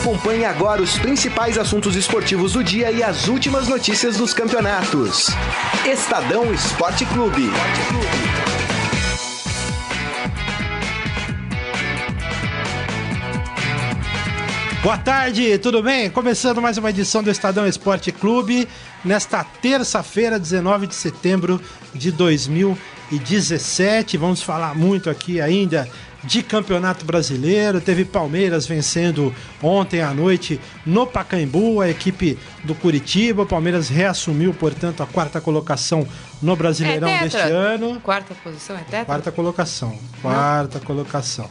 Acompanhe agora os principais assuntos esportivos do dia e as últimas notícias dos campeonatos. Estadão Esporte Clube. Boa tarde, tudo bem? Começando mais uma edição do Estadão Esporte Clube, nesta terça-feira, 19 de setembro de 2017. Vamos falar muito aqui ainda de Campeonato Brasileiro. Teve Palmeiras vencendo ontem à noite no Pacaembu, a equipe do Curitiba. O Palmeiras reassumiu, portanto, a quarta colocação no Brasileirão É deste ano. Quarta posição é tetra? Quarta colocação. Quarta colocação.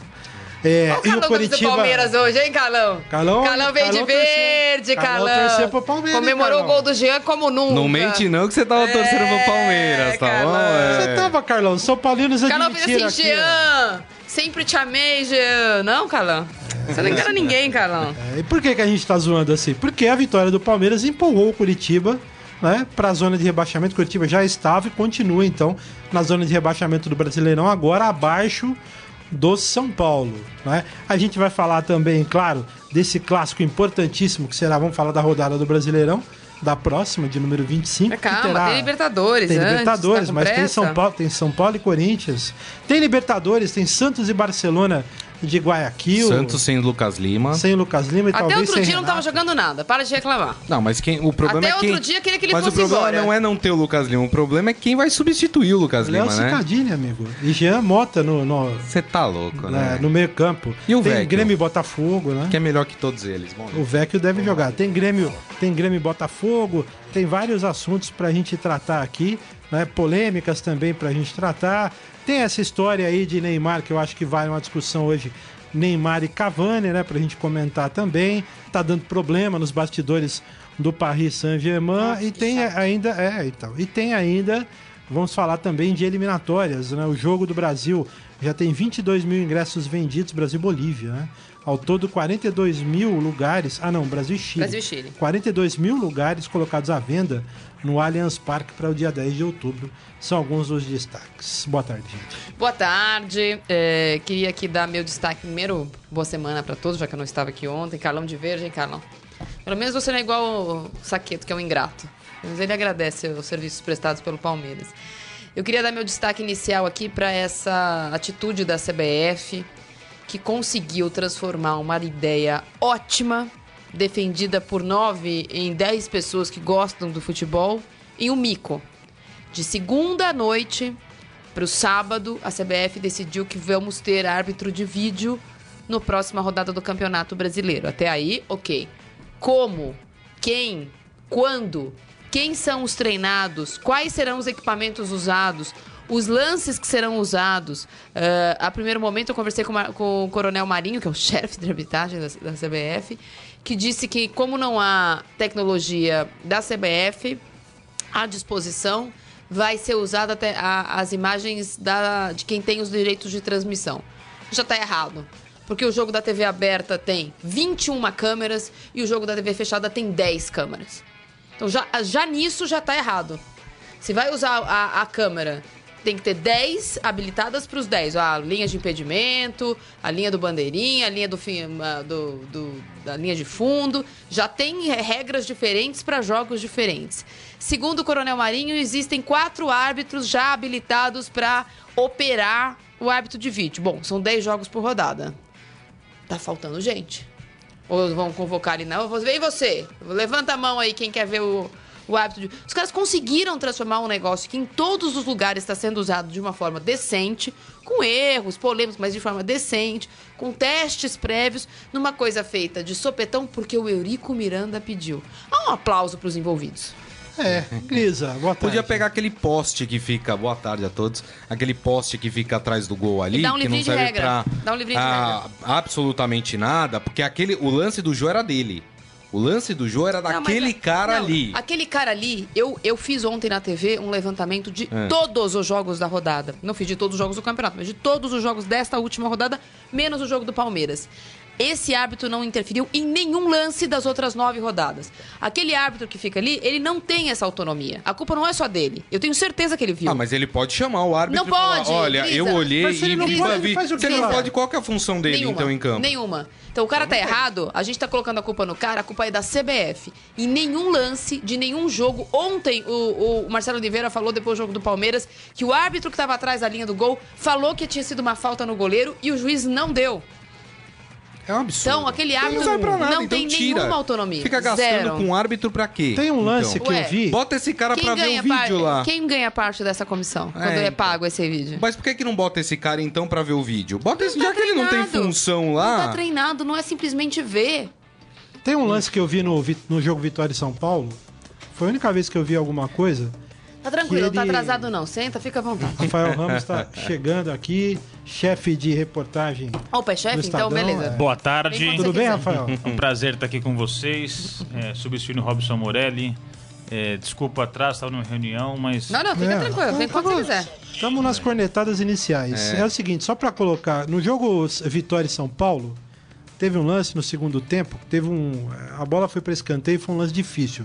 É, Olha o e o Curitiba. do Palmeiras hoje, hein, Carlão? Carlão- Carlão veio de verde, Carlão Carlão. torceu pro Palmeiras, hein, Comemorou Carlão? o gol do Jean como nunca. Não mente não que você tava É, torcendo pro Palmeiras, tá bom? Carlão. É. Você tava, Carlão? São Paulinos Carlão fez admitiram assim, aqui, ó. Jean, sempre te amei, Jean. Não, Carlão? Você não engana ninguém, Carlão. É, e por que, que a gente tá zoando assim? Porque a vitória do Palmeiras empurrou o Curitiba né, para a zona de rebaixamento. O Curitiba já estava e continua, então, na zona de rebaixamento do Brasileirão, agora abaixo do São Paulo. Né? A gente vai falar também, claro, desse clássico importantíssimo que será, vamos falar da rodada do Brasileirão, da próxima, de número 25. que Calma, terá- tem Libertadores Tem antes, Libertadores, tá mas tem? São, Paulo, tem São Paulo e Corinthians. Tem Libertadores, tem Santos e Barcelona de Guayaquil. Santos sem Lucas Lima. Sem Lucas Lima e Até talvez outro sem dia não tava jogando nada. Para de reclamar. Não, mas quem, o problema Até é quem... outro dia queria que ele Mas fosse o problema embora. não é não ter o Lucas Lima, o problema é quem vai substituir o Lucas Léo Lima, né? Cicadini, amigo. E Jean Mota no, Você tá louco, né, né? no meio campo. E o Tem Vecchio? Grêmio e Botafogo, né? Que é melhor que todos eles. Bom, O Vecchio deve jogar. Tem Grêmio, tem Grêmio e Botafogo, tem vários assuntos pra gente tratar aqui, né? Polêmicas também pra gente tratar. Tem essa história aí de Neymar que eu acho que vale uma discussão hoje. Neymar e Cavani, né, pra gente comentar também. Tá dando problema nos bastidores do Paris Saint-Germain e tem ainda, é, então. E tem ainda Vamos falar também de eliminatórias, né? O jogo do Brasil já tem 22 mil ingressos vendidos, Brasil-Bolívia, né? Ao todo, 42 mil lugares. Ah, não, Brasil e Chile. Brasil e Chile. 42 mil lugares colocados à venda no Allianz Parque para o dia 10 de outubro. São alguns dos destaques. Boa tarde, gente. Boa tarde. É, queria aqui dar meu destaque. Primeiro, boa semana pra todos, já que eu não estava aqui ontem. Carlão de Verde, hein, Carlão? Pelo menos você não é igual o Saqueto, que é um ingrato. Mas ele agradece os serviços prestados pelo Palmeiras. Eu queria dar meu destaque inicial aqui para essa atitude da CBF, que conseguiu transformar uma ideia ótima, defendida por nove em dez pessoas que gostam do futebol, em um mico. De segunda à noite para o sábado, a CBF decidiu que vamos ter árbitro de vídeo no próxima rodada do Campeonato Brasileiro. Até aí, ok. Como? Quem? Quando? Quem são os treinados? Quais serão os equipamentos usados? Os lances que serão usados. Ah, a primeiro momento, eu conversei com, com o Coronel Marinho, que é o chefe de arbitragem da, da CBF, que disse que, como não há tecnologia da CBF, à disposição vai ser usada até a- as imagens da, de quem tem os direitos de transmissão. Já está errado. Porque o jogo da TV aberta tem 21 câmeras e o jogo da TV fechada tem 10 câmeras. Então já, já nisso já está errado. Se vai usar a, a câmera, tem que ter 10 habilitadas para os 10. A linha de impedimento, a linha do bandeirinha, a linha do, fim, ah, do, do- da linha de fundo. Já tem re- regras diferentes para jogos diferentes. Segundo o Coronel Marinho, existem quatro árbitros já habilitados para operar o árbitro de vídeo. Bom, são 10 jogos por rodada. Tá faltando gente. Ou vão convocar ali, não? Vem você, levanta a mão aí quem quer ver o, o hábito de. Os caras conseguiram transformar um negócio que em todos os lugares está sendo usado de uma forma decente, com erros, polêmicos, mas de forma decente, com testes prévios, numa coisa feita de sopetão, porque o Eurico Miranda pediu. Há um aplauso para os envolvidos. É, Grisa, boa tarde. Podia pegar aquele poste que fica, boa tarde a todos, aquele poste que fica atrás do gol ali, E dá um que não livrinho de serve regra. pra Dá um livrinho de ah, absolutamente nada, porque aquele, o lance do Jô era dele. O lance do Jô era Não, mas daquele é- cara não, ali. Aquele cara ali, eu, eu fiz ontem na TV um levantamento de É. todos os jogos da rodada. Não fiz de todos os jogos do campeonato, mas de todos os jogos desta última rodada, menos o jogo do Palmeiras. Esse árbitro não interferiu em nenhum lance das outras nove rodadas. Aquele árbitro que fica ali, ele não tem essa autonomia. A culpa não é só dele. Eu tenho certeza que ele viu. Ah, mas ele pode chamar o árbitro Não e falar, pode, olha, Grisa. eu olhei Mas ele e não vi, pode, ele vi. faz o Você quê não pode, qual que é a função dele, Nenhuma, então, em campo? Nenhuma. Então o cara tá errado, a gente tá colocando a culpa no cara, a culpa é da CBF. Em nenhum lance de nenhum jogo. Ontem o, o Marcelo Oliveira falou depois do jogo do Palmeiras que o árbitro que tava atrás da linha do gol falou que tinha sido uma falta no goleiro e o juiz não deu. É um absurdo. Então, aquele árbitro não nada, não então tem tira. nenhuma autonomia. Fica gastando Zero. com o árbitro pra quê? Tem um lance Então, que Ué, eu vi. Bota esse cara Quem pra ver o vídeo par- lá. quem ganha parte dessa comissão quando É, é pago esse vídeo? Mas por que, que não bota esse cara, então, pra ver o vídeo? Bota esse, Não já tá que ele não tem treinado. função Não lá. tá treinado, não é simplesmente ver. Tem um lance que eu vi no, vi- no jogo Vitória e São Paulo. Foi a única vez que eu vi alguma coisa. Tá tranquilo, Que não tá ele- atrasado não. Senta, fica à vontade. Rafael Ramos está chegando aqui, chefe de reportagem. Opa, é chefe? Então, Estadão, beleza. é. Boa tarde. Tudo bem, quiser. Rafael? É um prazer estar aqui com vocês, é, substituindo o Robson Morelli. É, desculpa o atraso, estava numa reunião, mas Não, não, fica É, tranquilo, vem quando você quiser. Estamos nas cornetadas iniciais. É. o seguinte, só para colocar, no jogo Vitória e São Paulo, teve um lance no segundo tempo, teve um, a bola foi para escanteio, foi um lance difícil.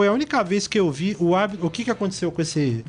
Foi a única vez que eu vi o árbitro, o que que aconteceu com esse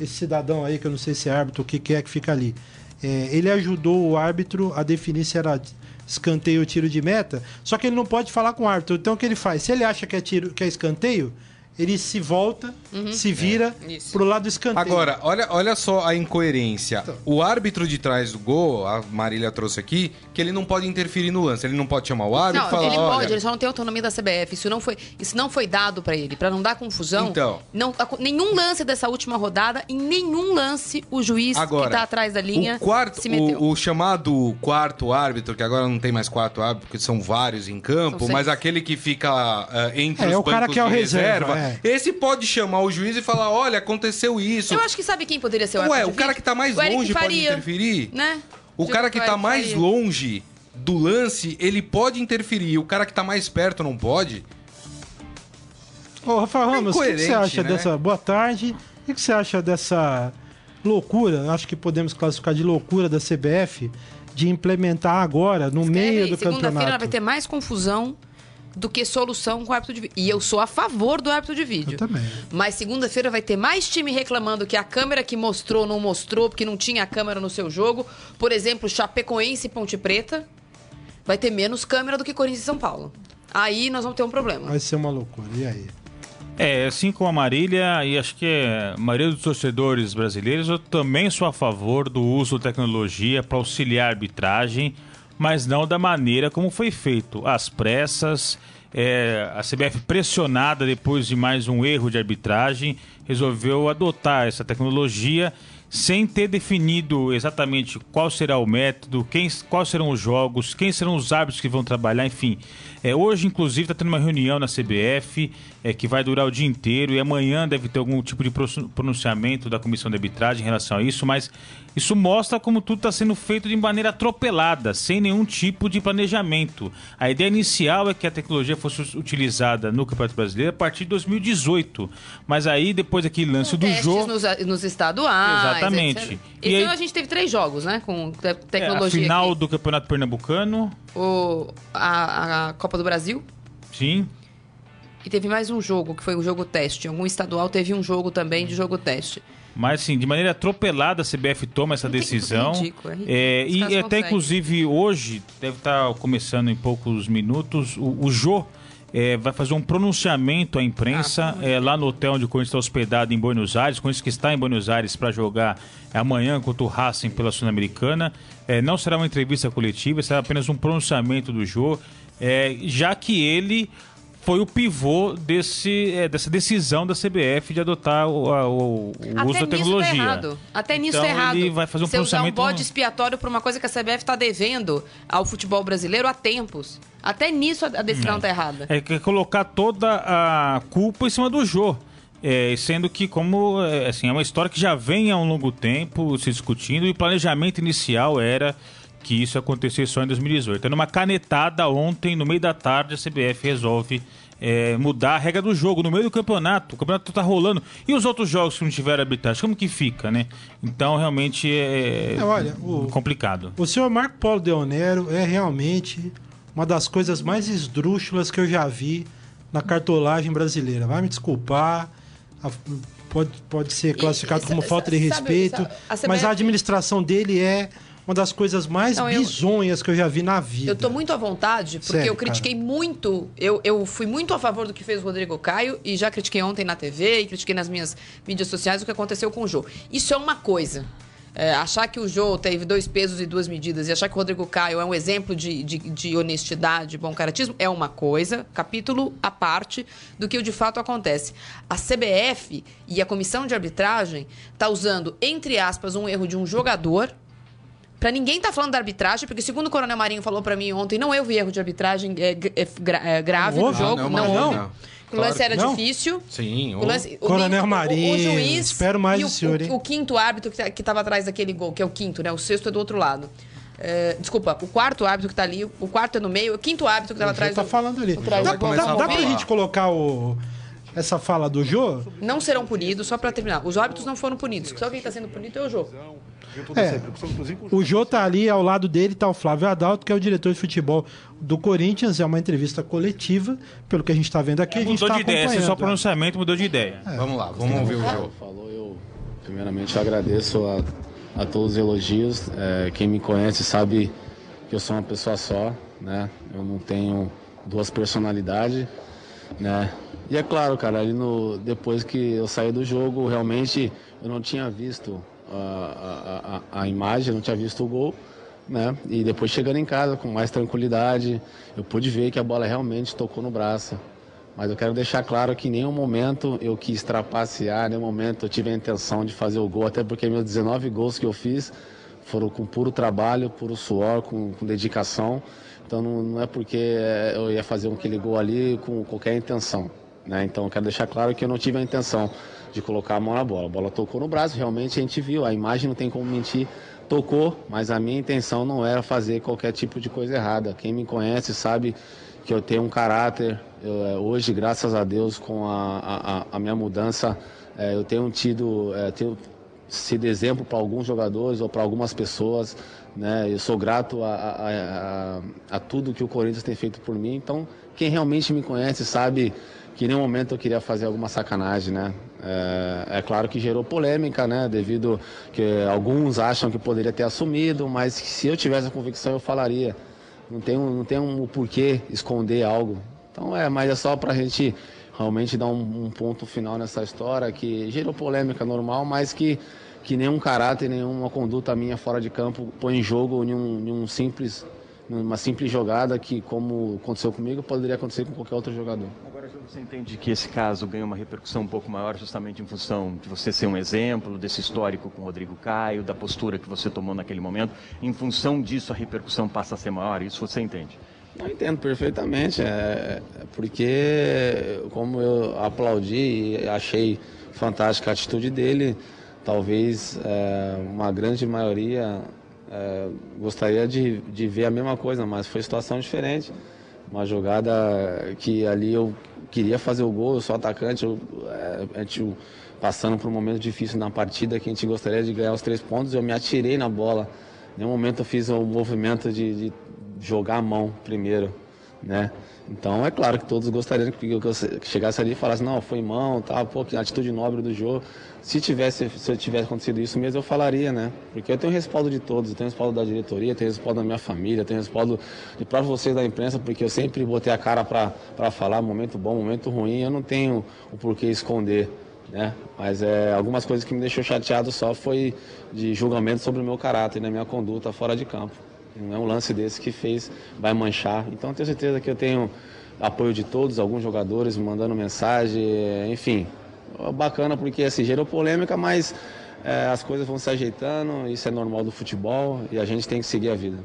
esse cidadão aí que eu não sei se é árbitro, o que que é que fica ali. É, ele ajudou o árbitro a definir se era escanteio ou tiro de meta, só que ele não pode falar com o árbitro. Então o que ele faz? Se ele acha que é tiro, que é escanteio, ele se volta, se vira Isso. pro lado do escanteio. Agora, olha, olha só a incoerência. Então. O árbitro de trás do gol, a Marília trouxe aqui, que ele não pode interferir no lance. Ele não pode chamar o árbitro Não, e falar, ele olha... pode, ele só não tem autonomia da CBF. Isso não foi, isso não foi dado pra ele, Pra não dar confusão. Então. não, nenhum lance dessa última rodada, em nenhum lance o juiz Agora, que tá atrás da linha o, quarto, se meteu. o, o chamado quarto árbitro, que agora não tem mais quarto árbitro, porque são vários em campo, mas aquele que fica ah, entre É, os o cara bancos que é o de reserva, reserva, é. esse pode chamar o juiz e falar, olha, aconteceu isso. Eu acho que sabe quem poderia ser o Ué, o de cara vídeo? que tá mais longe pode interferir? Né? O cara que tá mais longe do lance, ele pode interferir. O cara que tá mais perto não pode? Ô, Rafael Ramos, o que que, você acha né? dessa. Boa tarde. O que, você acha dessa loucura? Acho que podemos classificar de loucura da CBF de implementar agora, no meio do Segunda-feira campeonato. vai ter mais confusão do que solução com o árbitro de vídeo. E eu sou a favor do árbitro de vídeo. Eu também. Mas segunda-feira vai ter mais time reclamando que a câmera que mostrou não mostrou, porque não tinha câmera no seu jogo. Por exemplo, Chapecoense e Ponte Preta. Vai ter menos câmera do que Corinthians e São Paulo. Aí nós vamos ter um problema. Vai ser uma loucura. E aí? É, assim como a Marília, e acho que a maioria dos torcedores brasileiros, eu também sou a favor do uso da tecnologia para auxiliar a arbitragem, mas não da maneira como foi feito. Às pressas, é, a CBF pressionada depois de mais um erro de arbitragem, resolveu adotar essa tecnologia sem ter definido exatamente qual será o método, quem, quais serão os jogos, quem serão os árbitros que vão trabalhar, enfim. É, hoje, inclusive, está tendo uma reunião na CBF é, que vai durar o dia inteiro e amanhã deve ter algum tipo de pro- pronunciamento da comissão de arbitragem em relação a isso, mas isso mostra como tudo está sendo feito de maneira atropelada, sem nenhum tipo de planejamento. A ideia inicial é que a tecnologia fosse utilizada no Campeonato Brasileiro a partir de 2018, mas aí depois daquele lance do Testes jogo. nos, nos estaduais. Exatamente. Etc. E Esse aí- ano a gente teve três jogos, né? Com te- É, a tecnologia. final aqui. do Campeonato Pernambucano, O, a, a Copa do Brasil. sim. E teve mais um jogo, que foi um jogo teste. Algum estadual teve um jogo também de jogo teste. Mas, assim, de maneira atropelada a CBF toma essa decisão. é ridículo, é ridículo. É, e até, conseguem. inclusive, hoje, deve estar começando em poucos minutos, o, o Jô é, vai fazer um pronunciamento à imprensa Ah, é, lá no hotel onde o Corinthians está hospedado em Buenos Aires. O Corinthians que está em Buenos Aires para jogar amanhã contra o Racing pela Sul-Americana. É, não será uma entrevista coletiva, será apenas um pronunciamento do Jô, é, já que ele foi o pivô desse, é, dessa decisão da CBF de adotar o, a- o- o uso da nisso tecnologia. tá errado. Até nisso Então, tá errado. ele vai fazer um Você usar um pronunciamento- bode expiatório por uma coisa que a CBF está devendo ao futebol brasileiro há tempos. Até nisso a decisão tá errada. É que é colocar toda a culpa em cima do Jô. É, sendo que, como é, assim, é uma história que já vem há um longo tempo se discutindo, e o planejamento inicial era que isso acontecesse só em 2018. Então, numa canetada ontem, no meio da tarde, a CBF resolve é, mudar a regra do jogo no meio do campeonato. O campeonato tá rolando. E os outros jogos que não tiveram arbitragem, como que fica, né? Então, realmente é, É, olha, o- complicado. O senhor Marco Paulo Deonero é realmente uma das coisas mais esdrúxulas que eu já vi na cartolagem brasileira. Vai me desculpar, a- pode, pode ser classificado e como falta de sabe- respeito, sabe, a CBF mas a administração dele é uma das coisas mais Não, eu- bizonhas que eu já vi na vida. Eu tô muito à vontade, porque Sério, eu critiquei muito. Eu, eu fui muito a favor do que fez o Rodrigo Caio e já critiquei ontem na TV e critiquei nas minhas mídias sociais o que aconteceu com o Jô. Isso é uma coisa. É, achar que o Jô teve dois pesos e duas medidas e achar que o Rodrigo Caio é um exemplo de, de, de honestidade, bom caratismo, é uma coisa, capítulo à parte do que de fato acontece. A CBF e a comissão de arbitragem tá usando, entre aspas, um erro de um jogador Pra ninguém tá falando da arbitragem, porque segundo o Coronel Marinho falou pra mim ontem, não houve erro de arbitragem é, é gra- é grave Não no jogo. Ah, não, não, houve. Não. O lance Claro. era Não? difícil. Sim, O lance, o, Coronel Marinho, o juiz espero mais e o, senhor, o- o quinto árbitro que, tá- que tava atrás daquele gol, que é o quinto, né? O sexto é do outro lado. É, desculpa, o quarto árbitro que tá ali, o quarto é no meio, o quinto árbitro que tava O Jô atrás tá do- falando ali. atrás Dá, dá, dá pra gente colocar o, essa fala do Jô? Não serão punidos, só pra terminar. Os árbitros não foram punidos. Só quem tá sendo punido é o jogo. É, o Jô tá ali, ao lado dele tá o Flávio Adalto, que é o diretor de futebol do Corinthians. É uma entrevista coletiva, pelo que a gente tá vendo aqui. a gente Mudou tá de ideia, esse é só acompanhando. pronunciamento mudou de ideia. Vamos lá, vamos ouvir o jogo. Falou, eu primeiramente eu agradeço a, a todos os elogios. É, quem me conhece sabe que eu sou uma pessoa só, né? Eu não tenho duas personalidades, né? E é claro, cara, ali no, depois que eu saí do jogo, realmente eu não tinha visto a, a, a, imagem, não tinha visto o gol, né? E depois chegando em casa com mais tranquilidade, eu pude ver que a bola realmente tocou no braço. Mas eu quero deixar claro que em nenhum momento eu quis trapacear, em nenhum momento eu tive a intenção de fazer o gol, até porque meus 19 gols que eu fiz foram com puro trabalho, puro suor, com, com dedicação. Então não, não é porque eu ia fazer aquele gol ali com qualquer intenção. Né? Então eu quero deixar claro que eu não tive a intenção de colocar a mão na bola. A bola tocou no braço, realmente a gente viu, a imagem não tem como mentir, tocou, mas a minha intenção não era fazer qualquer tipo de coisa errada. Quem me conhece sabe que eu tenho um caráter. Eu, eh, hoje, graças a Deus, com a, a, a minha mudança, eh, eu tenho tido, eh, tenho sido exemplo para alguns jogadores ou para algumas pessoas. Né? Eu sou grato a, a, a, a tudo que o Corinthians tem feito por mim. Então, quem realmente me conhece sabe que em nenhum momento eu queria fazer alguma sacanagem, né? É, é claro que gerou polêmica, né? Devido que alguns acham que poderia ter assumido, mas se eu tivesse a convicção eu falaria. Não tem um, não tem um porquê esconder algo. Então é, mas é só pra gente realmente dar um, um ponto final nessa história que gerou polêmica normal, mas que que nenhum caráter, nenhuma conduta minha fora de campo põe em jogo nenhum, nenhum simples, uma simples jogada que, como aconteceu comigo, poderia acontecer com qualquer outro jogador. Você entende que esse caso ganha uma repercussão um pouco maior justamente em função de você ser um exemplo desse histórico com o Rodrigo Caio, da postura que você tomou naquele momento. Em função disso, a repercussão passa a ser maior. Isso você entende? Eu entendo perfeitamente, é, é porque como eu aplaudi e achei fantástica a atitude dele, talvez é, uma grande maioria é, gostaria de, de ver a mesma coisa, mas foi situação diferente. Uma jogada que ali eu queria fazer o gol, eu sou atacante, eu, é, a gente passando por um momento difícil na partida que a gente gostaria de ganhar os três pontos, eu me atirei na bola. Em nenhum momento eu fiz o movimento de, de jogar a mão primeiro, né? Então é claro que todos gostariam que eu chegasse ali e falasse, não, foi mão, tá, pô, que atitude nobre do jogo. Se tivesse, se tivesse acontecido isso mesmo, eu falaria, né? Porque eu tenho respaldo de todos, eu tenho respaldo da diretoria, tenho respaldo da minha família, tenho respaldo de para vocês da imprensa, porque eu sempre botei a cara para falar momento bom, momento ruim, eu não tenho o porquê esconder. Né? Mas é, algumas coisas que me deixou chateado só foi de julgamento sobre o meu caráter, na minha conduta fora de campo. Não é um lance desse que fez, vai manchar. Então eu tenho certeza que eu tenho apoio de todos, alguns jogadores me mandando mensagem, enfim. Bacana porque assim, gerou polêmica, mas é, as coisas vão se ajeitando, isso é normal do futebol e a gente tem que seguir a vida.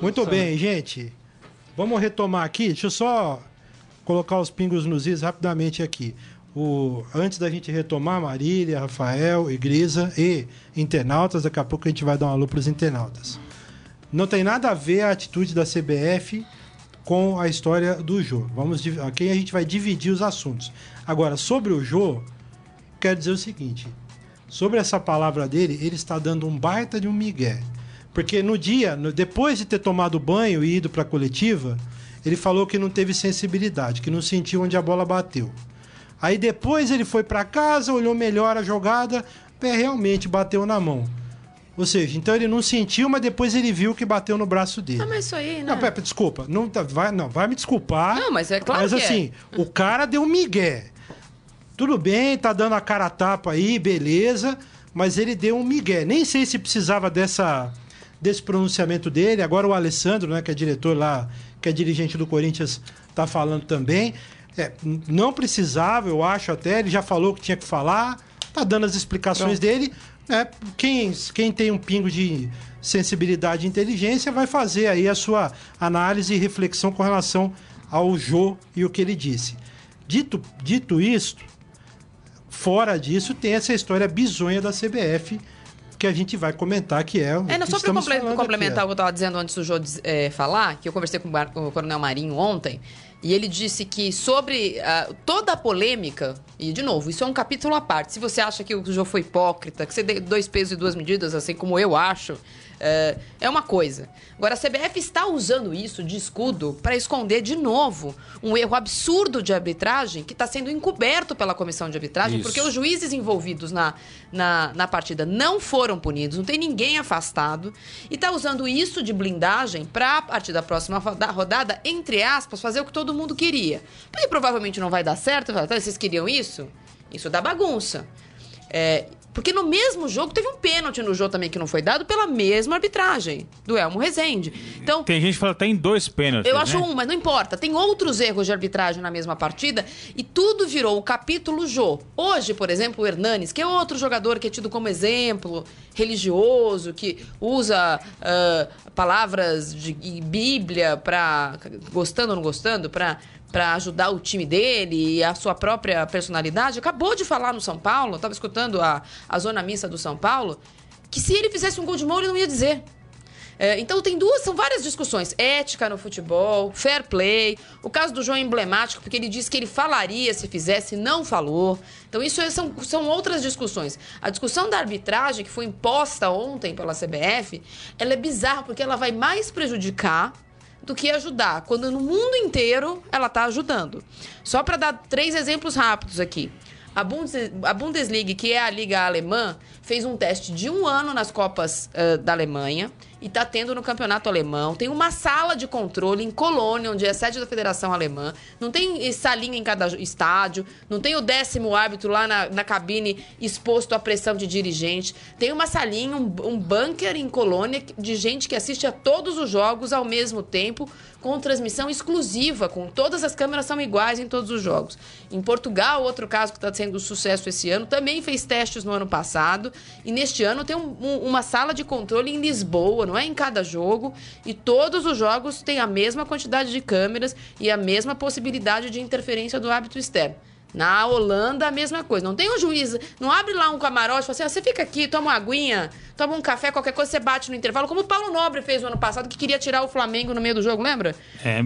Muito bem, gente. Vamos retomar aqui. Deixa eu só colocar os pingos nos is rapidamente aqui. O, antes da gente retomar, Marília, Rafael, Igrisa e internautas, daqui a pouco a gente vai dar um alô para os internautas. Não tem nada a ver a atitude da CBF com a história do Jô. Vamos, aqui a gente vai dividir os assuntos. Agora, sobre o Jô, quero dizer o seguinte: sobre essa palavra dele, ele está dando um baita de um migué. Porque no dia, no- depois de ter tomado banho e ido para a coletiva, ele falou que não teve sensibilidade, que não sentiu onde a bola bateu. Aí depois ele foi para casa, olhou melhor a jogada, realmente bateu na mão. Ou seja, então ele não sentiu, mas depois ele viu que bateu no braço dele. Ah, mas isso aí, né? Não, Pepe, desculpa. Não, tá- vai, não, vai me desculpar. Não, mas é claro Mas que é. assim, o cara deu um migué. Tudo bem, tá dando a cara a tapa aí, beleza. Mas ele deu um migué. Nem sei se precisava dessa, desse pronunciamento dele. Agora o Alessandro, né, que é diretor lá, que é dirigente do Corinthians, tá falando também. É, não precisava, eu acho até. Ele já falou que tinha que falar. Tá dando as explicações dele. É, quem, quem tem um pingo de sensibilidade e inteligência vai fazer aí a sua análise e reflexão com relação ao Jô e o que ele disse. Dito, dito isto, fora disso, tem essa história bizonha da CBF que a gente vai comentar, que é o É, não, só para complementar o que eu estava dizendo antes do Jô é, falar, que eu conversei com o, Coronel Marinho ontem, e ele disse que sobre ah, toda a polêmica, e de novo, isso é um capítulo à parte. Se você acha que o Jô foi hipócrita, que você deu dois pesos e duas medidas, assim como eu acho, é, é uma coisa. Agora, a CBF está usando isso de escudo para esconder de novo um erro absurdo de arbitragem que está sendo encoberto pela comissão de arbitragem, Isso. porque os juízes envolvidos na, na, na partida não foram punidos, não tem ninguém afastado, e está usando isso de blindagem para, a partir da próxima roda- rodada, entre aspas, fazer o que todo mundo queria. Porque provavelmente não vai dar certo, "Tá, vocês queriam isso? Isso dá bagunça. É, porque no mesmo jogo, teve um pênalti no jogo também que não foi dado pela mesma arbitragem, do Elmo Rezende. Então, Tem gente que fala até em dois pênaltis. eu acho né? um, mas não importa. Tem outros erros de arbitragem na mesma partida e tudo virou o capítulo Jô. Hoje, por exemplo, o Hernanes, que é outro jogador que é tido como exemplo religioso, que usa ah, palavras de Bíblia para gostando ou não gostando, para para ajudar o time dele e a sua própria personalidade, acabou de falar no São Paulo, estava escutando a, a zona missa do São Paulo, que se ele fizesse um gol de mão, ele não ia dizer. É, então tem duas, são várias discussões. Ética no futebol, fair play. O caso do João é emblemático, porque ele disse que ele falaria se fizesse, não falou. Então isso é- são, são outras discussões. A discussão da arbitragem, que foi imposta ontem pela CBF, ela é bizarra, porque ela vai mais prejudicar do que ajudar, quando no mundo inteiro ela está ajudando. Só para dar três exemplos rápidos aqui. A, Bundes- a Bundesliga, que é a liga alemã, fez um teste de um ano nas Copas eh, da Alemanha e está tendo no campeonato alemão. Tem uma sala de controle em Colônia, onde é sede da Federação Alemã. Não tem salinha em cada estádio. Não tem o décimo árbitro lá na, na cabine exposto à pressão de dirigente. Tem uma salinha, um, um bunker em Colônia de gente que assiste a todos os jogos ao mesmo tempo, com transmissão exclusiva, com todas as câmeras são iguais em todos os jogos. Em Portugal, outro caso que está sendo sucesso esse ano, também fez testes no ano passado. E neste ano tem um- um- uma sala de controle em Lisboa, não é em cada jogo. E todos os jogos têm a mesma quantidade de câmeras e a mesma possibilidade de interferência do árbitro externo. Na Holanda, a mesma coisa. Não tem um juiz, não abre lá um camarote e fala assim: ah, você fica aqui, toma uma aguinha, toma um café, qualquer coisa, você bate no intervalo, como o Paulo Nobre fez no ano passado, que queria tirar o Flamengo no meio do jogo, lembra? É,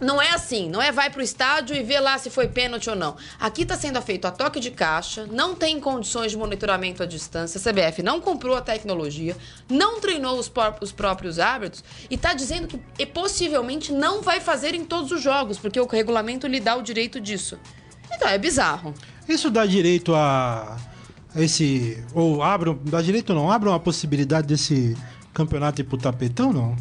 Não é assim, não é vai pro estádio e vê lá se foi pênalti ou não. Aqui está sendo feito a toque de caixa, não tem condições de monitoramento à distância, a CBF não comprou a tecnologia, não treinou os, os próprios árbitros e está dizendo que possivelmente não vai fazer em todos os jogos, porque o regulamento lhe dá o direito disso. Então é bizarro. Isso dá direito a esse. Ou abre. Dá direito não? Abre uma possibilidade desse campeonato ir pro tapetão, não?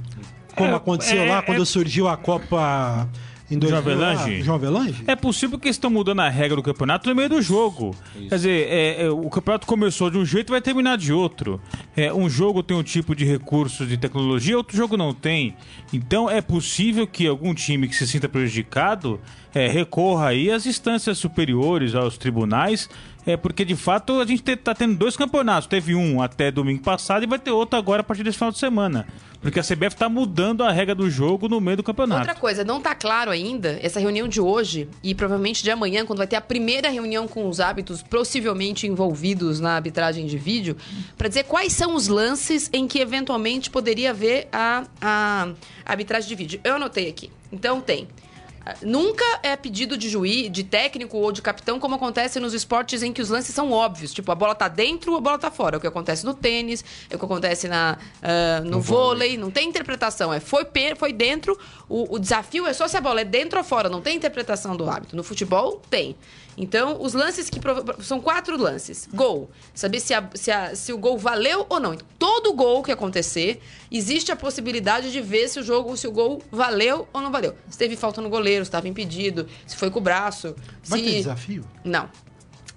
Como É, aconteceu é- lá é- quando surgiu a Copa em João 2000 lá, Avelange? João Avelange? É possível que eles estão mudando a regra do campeonato no meio do jogo. Quer dizer, é, é, o campeonato começou de um jeito e vai terminar de outro. É, um jogo tem um tipo de recurso de tecnologia, outro jogo não tem. Então é possível que algum time que se sinta prejudicado é, recorra aí às instâncias superiores, aos tribunais. É porque de fato a gente está tendo dois campeonatos. Teve um até domingo passado e vai ter outro agora a partir desse final de semana. Porque a CBF está mudando a regra do jogo no meio do campeonato. Outra coisa, não tá claro ainda, essa reunião de hoje e provavelmente de amanhã, quando vai ter a primeira reunião com os hábitos possivelmente envolvidos na arbitragem de vídeo, para dizer quais são os lances em que eventualmente poderia haver a, a arbitragem de vídeo. Eu anotei aqui. Então tem Nunca é pedido de juiz, de técnico ou de capitão, como acontece nos esportes em que os lances são óbvios. Tipo, a bola tá dentro, a bola tá fora. É o que acontece no tênis, é o que acontece na, ah, no, vôlei. Não tem interpretação. É foi, foi dentro. O, o desafio é só se a bola é dentro ou fora. Não tem interpretação do árbitro. No futebol, tem. Então, os lances que. prova- São quatro lances. Gol. Saber se, a- se, a- se o gol valeu ou não. Então, todo gol que acontecer, existe a possibilidade de ver se o jogo, se o gol valeu ou não valeu. Se teve falta no goleiro, se estava impedido, se foi com o braço. Vai se... ter desafio? Não.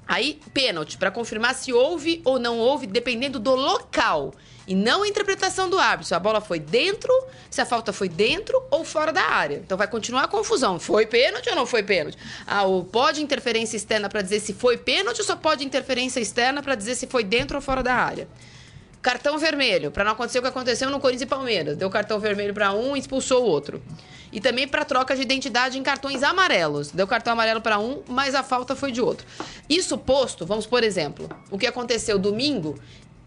Aí, pênalti, para confirmar se houve ou não houve, dependendo do local. E não a interpretação do árbitro. Se a bola foi dentro, se a falta foi dentro ou fora da área. Então vai continuar a confusão. Foi pênalti ou não foi pênalti? Ah, pode interferência externa para dizer se foi pênalti ou só pode interferência externa para dizer se foi dentro ou fora da área? Cartão vermelho, para não acontecer o que aconteceu no Corinthians e Palmeiras. Deu cartão vermelho para um e expulsou o outro. E também para troca de identidade em cartões amarelos. Deu cartão amarelo para um, mas a falta foi de outro. Isso posto, vamos por exemplo, o que aconteceu domingo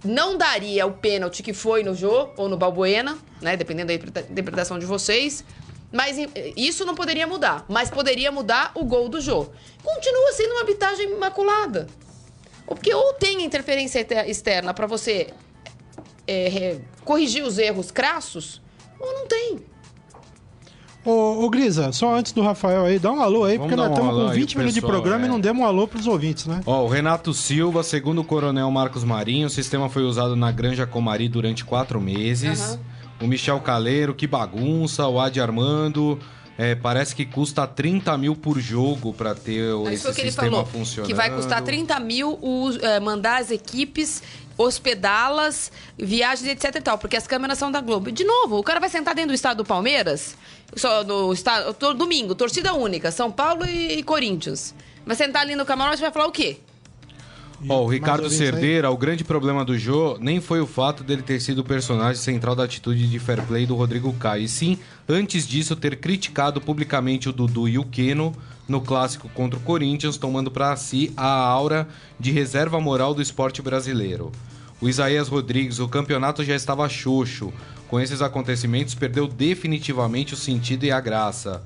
não daria o pênalti que foi no Jô ou no Balbuena, né, dependendo da interpreta- interpretação de vocês. Mas isso não poderia mudar, mas poderia mudar o gol do Jô. Continua sendo uma arbitragem imaculada. Porque ou tem interferência externa para você é, re- corrigir os erros crassos, ou não tem. Ô, ô, Grisa, só antes do Rafael aí, dá um alô aí, Vamos porque nós um estamos com aí 20 pro minutos de programa é. e não demos um alô pros ouvintes, né? Ó, o Renato Silva, segundo o coronel Marcos Marinho, o sistema foi usado na Granja Comari durante quatro meses. Aham. O Michel Caleiro, que bagunça. O Adi Armando, é, parece que custa 30 mil por jogo pra ter o- Isso esse sistema falou. funcionando. Que vai custar 30 mil o, é, mandar as equipes hospedá-las, viagens, etc e tal, porque as câmeras são da Globo. De novo, o cara vai sentar dentro do estado do Palmeiras, só no estado, domingo, torcida única, São Paulo e, e Corinthians. Vai sentar ali no camarote e vai falar o quê? Ó, o Mais Ricardo? Cerdeira, o grande problema do Jô nem foi o fato dele ter sido o personagem central da atitude de fair play do Rodrigo Caio, e sim, antes disso, ter criticado publicamente o Dudu e o Keno no clássico contra o Corinthians, tomando para si a aura de reserva moral do esporte brasileiro. O Isaías Rodrigues, o campeonato já estava xoxo. Com esses acontecimentos, perdeu definitivamente o sentido e a graça.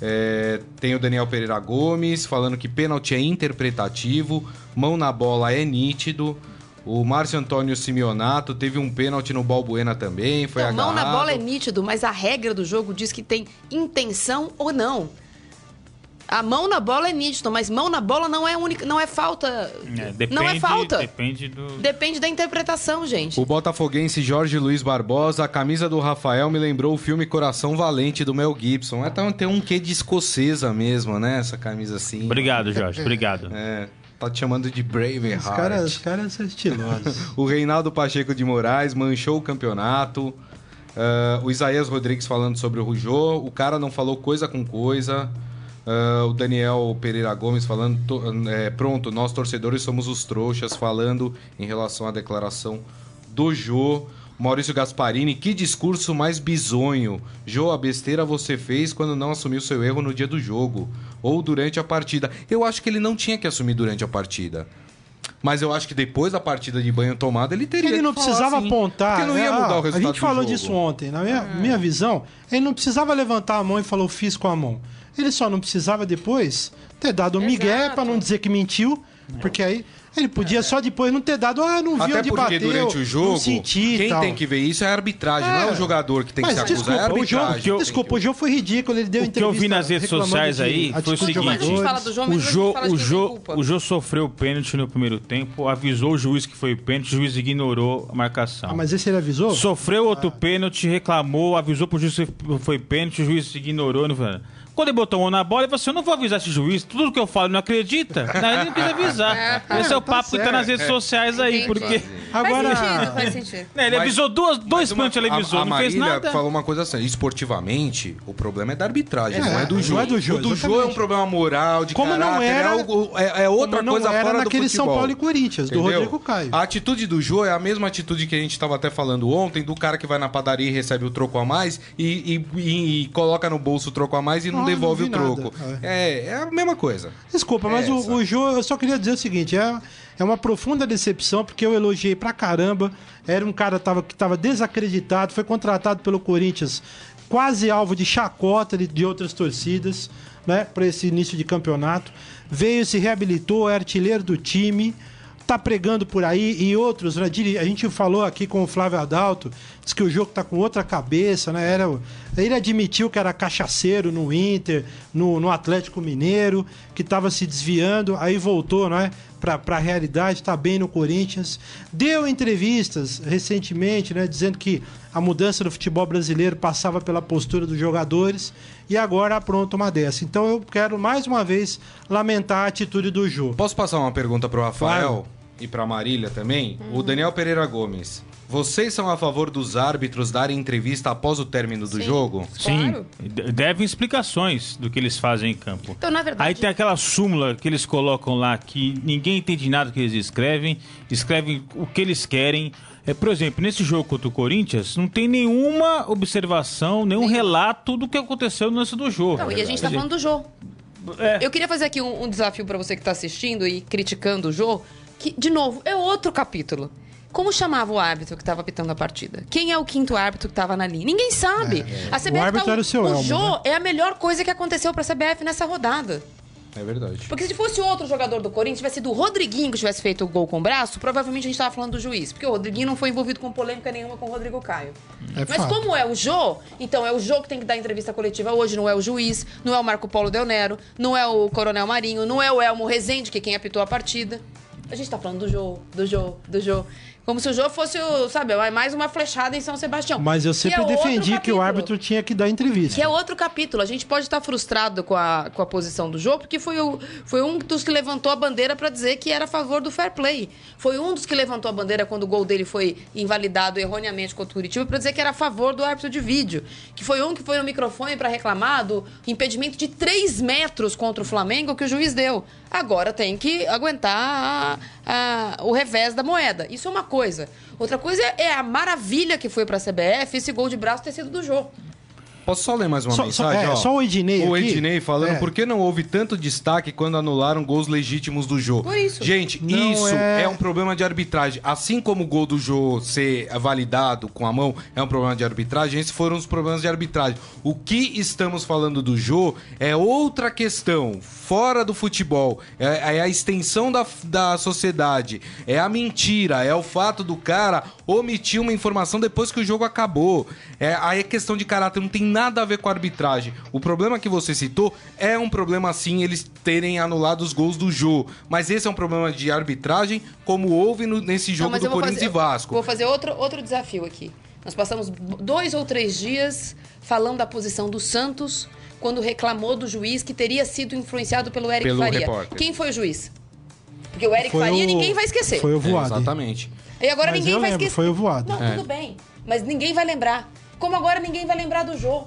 É, tem o Daniel Pereira Gomes falando que pênalti é interpretativo, mão na bola é nítido. O Márcio Antônio Simeonato teve um pênalti no Balbuena também, foi Então, mão agarrado. na bola é nítido, mas a regra do jogo diz que tem intenção ou não. A mão na bola é nítido, mas mão na bola não é única, não é falta. É, depende, não é falta. Depende do. Depende da interpretação, gente. O botafoguense Jorge Luiz Barbosa, a camisa do Rafael me lembrou o filme Coração Valente do Mel Gibson. Então tem um quê de escocesa mesmo, né? Essa camisa assim. Obrigado, Jorge. Obrigado. É, tá te chamando de Braveheart. Os caras, os caras são estilosos. O Reinaldo Pacheco de Moraes manchou o campeonato. Ah, o Isaías Rodrigues falando sobre o Rujô. O cara não falou coisa com coisa. Ah, o Daniel Pereira Gomes falando. to- é, pronto, nós torcedores somos os trouxas. Falando em relação à declaração do Jô. Maurício Gasparini, que discurso mais bizonho. Jô, a besteira você fez quando não assumiu seu erro no dia do jogo. Ou durante a partida. Eu acho que ele não tinha que assumir durante a partida. Mas eu acho que depois da partida de banho tomado, ele teria Ele não que falar precisava assim, apontar. Porque não ia né? mudar Ah, o resultado A gente do falou jogo. disso ontem. Na minha, minha visão, ele não precisava levantar a mão e falou, fiz com a mão. Ele só não precisava depois ter dado um migué pra não dizer que mentiu, porque aí ele podia só depois não ter dado, ah, não vi Até onde porque bateu, durante o não jogo, senti e quem tal. tem que ver isso é a arbitragem, não é o jogador que tem que Mas se acusar, desculpa, é a o jogo, arbitragem. desculpa, o jogo foi ridículo, ele deu O que eu vi entrevista nas redes sociais de aí foi o seguinte. João, O Jô, o, Jô, o Jô sofreu pênalti no primeiro tempo, avisou o juiz que foi pênalti, o juiz ignorou a marcação. Ah, mas esse ele avisou? Sofreu outro pênalti, reclamou, avisou pro juiz que foi pênalti, o juiz ignorou. Não foi. Quando ele botou a mão na bola, ele falou assim: Eu não vou avisar esse juiz, tudo que eu falo ele não acredita. Não, ele não quis avisar. Esse é o tá papo que tá nas redes sociais aí, Entendi. porque. Agora, Faz sentido, faz sentido. né, ele Mas- avisou duas, dois uma- pênaltis, ele avisou, a, a não fez Marília nada. falou uma coisa assim, esportivamente, o problema é da arbitragem, não é do não jogo. é do jogo, o do jogo é um exatamente. problema moral, de Como não caráter, era- é, algo- é- é outra como não coisa era fora do naquele futebol. São Paulo e Corinthians, do Entendeu? Rodrigo Caio. A atitude do Jô é a mesma atitude que a gente estava até falando ontem, do cara que vai na padaria e recebe o troco a mais e, e- e- e coloca no bolso o troco a mais e não, Não, devolve não o troco. nada. É, é a mesma coisa. Desculpa, mas Essa. o, o Jô, eu só queria dizer o seguinte: é, é uma profunda decepção, porque eu elogiei pra caramba. Era um cara tava, que tava desacreditado, foi contratado pelo Corinthians quase alvo de chacota de, de outras torcidas, né, para esse início de campeonato. Veio, se reabilitou, é artilheiro do time, tá pregando por aí e outros, né? A gente falou aqui com o Flávio Adalto, disse que o jogo tá com outra cabeça, né? Era, o- ele admitiu que era cachaceiro no Inter, no, no Atlético Mineiro, que estava se desviando, aí voltou, né? Pra, pra realidade, tá bem no Corinthians. Deu entrevistas recentemente, né? Dizendo que a mudança do futebol brasileiro passava pela postura dos jogadores e agora apronta uma dessa. Então eu quero mais uma vez lamentar a atitude do Jô. Posso passar uma pergunta pro Rafael Claro. E pra Marília também? O Daniel Pereira Gomes. Vocês são a favor dos árbitros darem entrevista após o término do Sim. jogo? Sim, Claro. de- devem explicações do que eles fazem em campo. Então, na verdade. Aí tem aquela súmula que eles colocam lá que ninguém entende nada do que eles escrevem, escrevem o que eles querem. É, por exemplo, nesse jogo contra o Corinthians, não tem nenhuma observação, nenhum relato do que aconteceu no lance do jogo. Não, e a gente tá falando do Jô. É. Eu queria fazer aqui um, um desafio pra você que tá assistindo e criticando o Jô, que, de novo, é outro capítulo. Como chamava o árbitro que tava apitando a partida? Quem é o quinto árbitro que tava na linha? Ninguém sabe. A CBF árbitro tá, era o seu o Elmo, Jô né? é a melhor coisa que aconteceu pra CBF nessa rodada. É verdade. Porque se fosse outro jogador do Corinthians, tivesse sido o Rodriguinho que tivesse feito o gol com o braço, provavelmente a gente tava falando do juiz. Porque o Rodriguinho não foi envolvido com polêmica nenhuma com o Rodrigo Caio. É Mas fato. como é o Jô, então é o Jô que tem que dar entrevista coletiva hoje, não é o juiz, não é o Marco Polo Del Nero, não é o Coronel Marinho, não é o Elmo Rezende, que é quem apitou a partida. A gente tá falando do Jô, do Jô, do Jô. Como se o Jô fosse, o, sabe, mais uma flechada em São Sebastião. Mas eu Que sempre é outro defendi que o árbitro tinha que dar entrevista. Que é outro capítulo. A gente pode estar frustrado com a, com a posição do jogo, porque foi, o, foi um dos que levantou a bandeira para dizer que era a favor do fair play. Foi um dos que levantou a bandeira quando o gol dele foi invalidado erroneamente contra o Curitiba para dizer que era a favor do árbitro de vídeo. Que foi um que foi no microfone para reclamar do impedimento de 3 metros contra o Flamengo que o juiz deu. Agora tem que aguentar a- a- o revés da moeda. Isso é uma coisa. Outra coisa é a maravilha que foi para a CBF esse gol de braço ter sido do jogo. Posso só ler mais uma Só- só- mensagem? é, ó? só o Ednei O aqui. Ednei falando É. por que não houve tanto destaque quando anularam gols legítimos do jogo. Por isso. Gente, Não isso é- é... um problema de arbitragem. Assim como o gol do Jô ser validado com a mão é um problema de arbitragem, esses foram os problemas de arbitragem. O que estamos falando do Jô é outra questão, fora do futebol. É, é a extensão da, da sociedade. É a mentira. É o fato do cara omitir uma informação depois que o jogo acabou. É, aí é questão de caráter, não tem nada a ver com a arbitragem. O problema que você citou é um problema, sim, eles terem anulado os gols do Jô. Mas esse é um problema de arbitragem, como houve no- nesse jogo Não, mas do Corinthians fazer- e Vasco. Vou fazer outro, outro desafio aqui. Nós passamos dois ou três dias falando da posição do Santos quando reclamou do juiz que teria sido influenciado pelo Eric Pelo Faria. repórter. Quem foi o juiz? Porque o Eric Foi Faria o- ninguém vai esquecer. Foi o É, voado. exatamente. E agora Mas ninguém eu vai lembro, esquecer. foi o voado. Não, É. tudo bem. Mas ninguém vai lembrar. Como agora ninguém vai lembrar do Jô.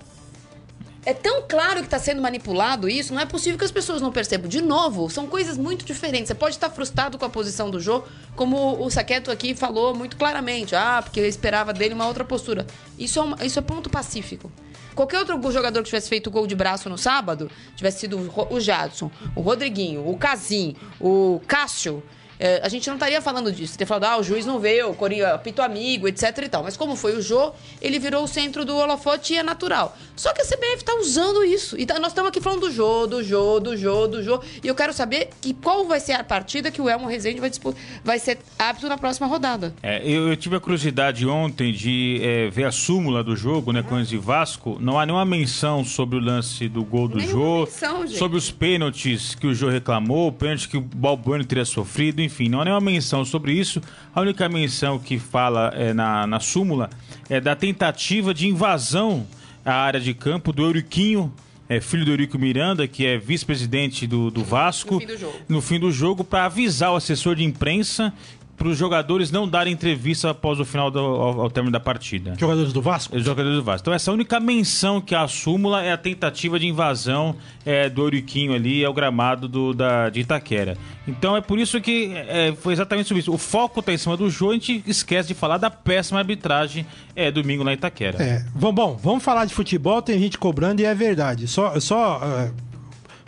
É tão claro que está sendo manipulado isso, não é possível que as pessoas não percebam. De novo, são coisas muito diferentes. Você pode estar frustrado com a posição do Jô, como o Saqueto aqui falou muito claramente. Ah, porque eu esperava dele uma outra postura. Isso é, uma- isso é ponto pacífico. Qualquer outro jogador que tivesse feito gol de braço no sábado, tivesse sido o Jadson, o Rodriguinho, o Casim, o Cássio, é, a gente não estaria falando disso. Teria falado, ah, o juiz não veio, o Coringa apito amigo, etc e tal. Mas como foi o Jô, ele virou o centro do holofote e é natural. Só que a CBF tá usando isso. E tá- nós estamos aqui falando do Jô, do Jô, do Jô, do Jô. E eu quero saber que, qual vai ser a partida que o Elmo Rezende vai, disputar, vai ser apto na próxima rodada. É, eu, eu tive a curiosidade ontem de é, ver a súmula do jogo, né, Corinthians e Vasco. Não há nenhuma menção sobre o lance do gol do Nenhuma Jô, menção, sobre os pênaltis que o Jô reclamou, o pênalti que o Balbueno teria sofrido, enfim, não há nenhuma menção sobre isso. A única menção que fala é, na, na súmula é da tentativa de invasão à área de campo do Euriquinho, é, filho do Eurico Miranda, que é vice-presidente do, do Vasco, No fim do jogo. no fim do jogo para avisar o assessor de imprensa para os jogadores não darem entrevista após o final do ao, ao término da partida. Jogadores do Vasco? Os jogadores do Vasco. Então essa única menção que a súmula é a tentativa de invasão é, do Euriquinho ali ao gramado do, da, de Itaquera. Então é por isso que é, foi exatamente sobre isso. O foco está em cima do jogo, a gente esquece de falar da péssima arbitragem é, domingo lá em Itaquera. É. Bom, bom, vamos falar de futebol, tem gente cobrando e é verdade. Só, só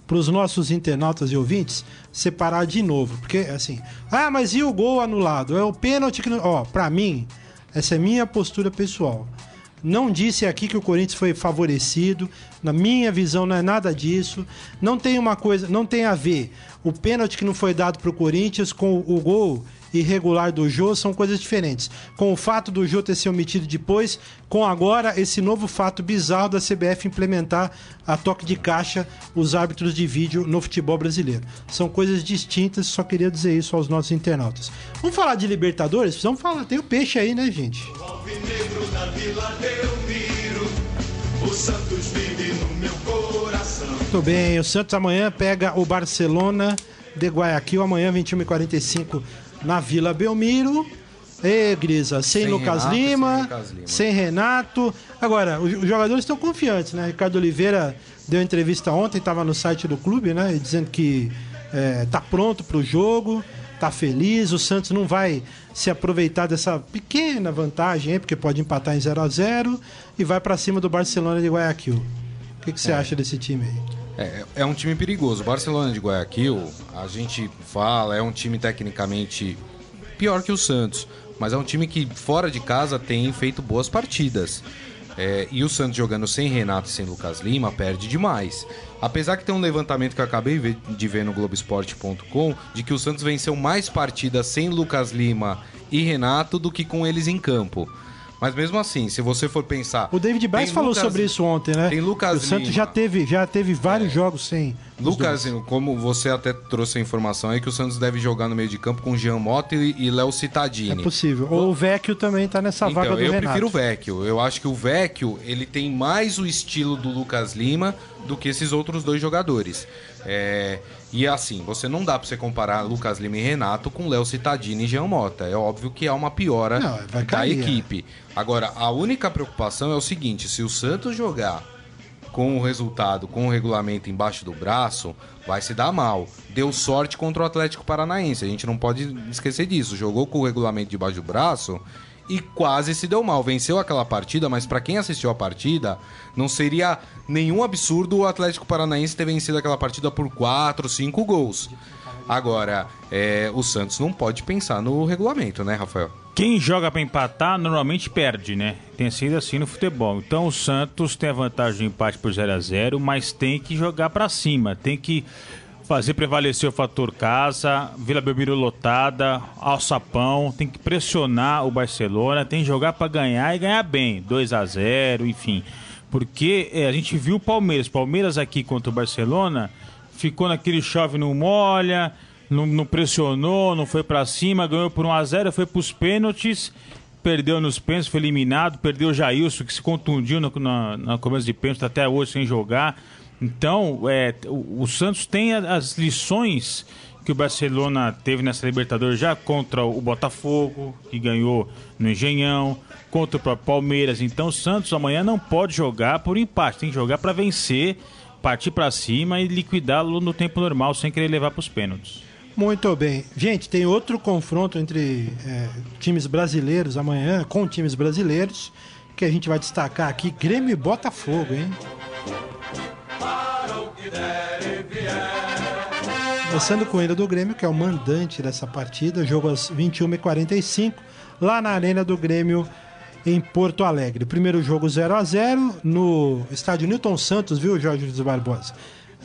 para os nossos internautas e ouvintes separar de novo. Porque, assim, ah, mas e o gol anulado? É o pênalti que. Ó, para mim, essa é minha postura pessoal. Não disse aqui que o Corinthians foi favorecido. Na minha visão, não é nada disso. Não tem uma coisa, não tem a ver o pênalti que não foi dado para o Corinthians com o gol irregular do Jô são coisas diferentes. Com o fato do Jô ter sido omitido depois, com agora esse novo fato bizarro da CBF implementar a toque de caixa os árbitros de vídeo no futebol brasileiro. São coisas distintas, só queria dizer isso aos nossos internautas. Vamos falar de Libertadores? Vamos falar, tem o peixe aí, né, gente? O Santos vive no meu coração. Muito bem, o Santos amanhã pega o Barcelona de Guayaquil, amanhã 21h45 na Vila Belmiro. Ê, Grisa, sem, Sem Lucas, Renato, Lima, sem Lucas Lima. sem Renato. Agora, os jogadores estão confiantes, né? Ricardo Oliveira deu entrevista ontem, estava no site do clube, né? Dizendo que é, tá pronto para o jogo, tá feliz. O Santos não vai se aproveitar dessa pequena vantagem, porque pode empatar em 0 a 0 e vai para cima do Barcelona de Guayaquil. O que, que você acha desse time aí? É, é um time perigoso. Barcelona de Guayaquil, a gente fala, é um time tecnicamente pior que o Santos, mas é um time que fora de casa tem feito boas partidas. É, e o Santos jogando sem Renato e sem Lucas Lima perde demais. Apesar que tem um levantamento que eu acabei de ver no Globoesporte.com de que o Santos venceu mais partidas sem Lucas Lima e Renato do que com eles em campo. Mas mesmo assim, se você for pensar. O David Braz falou Lucas- sobre isso ontem, né? Tem Lucas o Santos Lima. já teve, já teve vários jogos sem. Lucas, como você até trouxe a informação aí, que o Santos deve jogar no meio de campo com Jean Mota e, e Léo É Cittadini. possível. Ou o Vecchio também tá nessa Então, vaga do eu Renato. prefiro o Vecchio. Eu acho que o Vecchio, ele tem mais o estilo do Lucas Lima do que esses outros dois jogadores. É, e assim, você não dá pra você comparar Lucas Lima e Renato com Léo Cittadini e Jean Mota. É óbvio que há uma piora Não, vai da cair, é. equipe. Agora, a única preocupação é o seguinte, se o Santos jogar com o resultado, com o regulamento embaixo do braço, vai se dar mal. Deu sorte contra o Atlético Paranaense, a gente não pode esquecer disso. Jogou com o regulamento debaixo do braço e quase se deu mal. Venceu aquela partida, mas para quem assistiu a partida, não seria nenhum absurdo o Atlético Paranaense ter vencido aquela partida por 4, 5 gols. Agora, é, o Santos não pode pensar no regulamento, né, Rafael? Quem joga pra empatar normalmente perde, né? Tem sido assim no futebol. Então o Santos tem a vantagem do empate por 0 a 0 mas tem que jogar pra cima, tem que fazer prevalecer o fator casa, Vila Belmiro lotada, alçapão, tem que pressionar o Barcelona, tem que jogar pra ganhar e ganhar bem, 2 a 0 enfim. Porque é, a gente viu o Palmeiras, Palmeiras aqui contra o Barcelona, ficou naquele chove não molha, não, não pressionou, não foi pra cima, ganhou por 1 a 0 foi pros pênaltis, perdeu nos pênaltis, foi eliminado, perdeu o Jailson, que se contundiu no, na, na começo de pênalti, tá até hoje sem jogar. Então, é, o, o Santos tem as lições que o Barcelona teve nessa Libertadores já contra o Botafogo, que ganhou no Engenhão, contra o próprio Palmeiras. Então, o Santos amanhã não pode jogar por empate, tem que jogar pra vencer, partir pra cima e liquidá-lo no tempo normal, sem querer levar pros pênaltis. Muito bem. Gente, tem outro confronto entre é, times brasileiros amanhã, com times brasileiros, que a gente vai destacar aqui, Grêmio e Botafogo, hein? Começando com ele do Grêmio, que é o mandante dessa partida, jogo às 21h45, lá na Arena do Grêmio, em Porto Alegre. Primeiro jogo 0 a 0 no estádio Newton Santos, viu, Jorge Luiz Barbosa?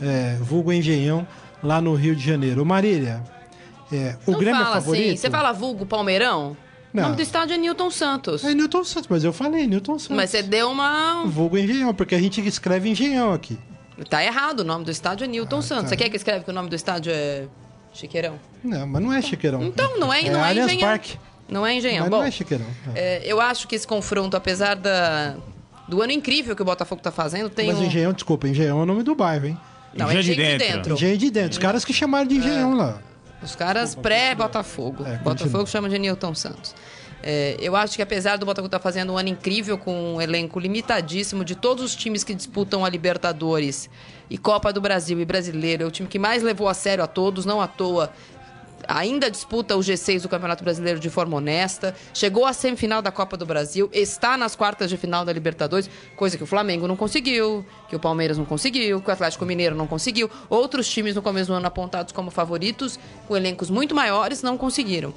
É, vulgo Engenhão, lá no Rio de Janeiro. Marília, é, o não Grêmio fala é favorito? assim. Você fala vulgo Palmeirão? O Não. nome do estádio é Newton Santos. É Newton Santos, mas eu falei Newton Santos. Mas você deu uma. Vulgo Engenhão, porque a gente escreve Engenhão aqui. Tá errado, o nome do estádio é Ah, Newton Santos. tá. Você quer que escreve que o nome do estádio é Chiqueirão? Não, mas não é Chiqueirão. Então, não é, não é, Allianz Engenhão. Parque. Não é Engenhão. Mas Bom, não é Chiqueirão. É. é, eu acho que esse confronto, apesar da, do ano incrível que o Botafogo tá fazendo, tem Mas um... Engenhão, desculpa, Engenhão é o nome do bairro, hein? Não, Engenho é de Engenho de dentro. dentro. Engenho de dentro. Os caras que chamaram de Engenhão lá. Os caras pré-Botafogo. É, Botafogo continua. chama de Newton Santos. É, eu acho que apesar do Botafogo estar fazendo um ano incrível com um elenco limitadíssimo de todos os times que disputam a Libertadores e Copa do Brasil e Brasileiro, é o time que mais levou a sério a todos, não à toa. Ainda disputa o G6 do Campeonato Brasileiro de forma honesta. Chegou à semifinal da Copa do Brasil, está nas quartas de final da Libertadores, coisa que o Flamengo não conseguiu, que o Palmeiras não conseguiu, que o Atlético Mineiro não conseguiu. Outros times no começo do ano apontados como favoritos, com elencos muito maiores, não conseguiram.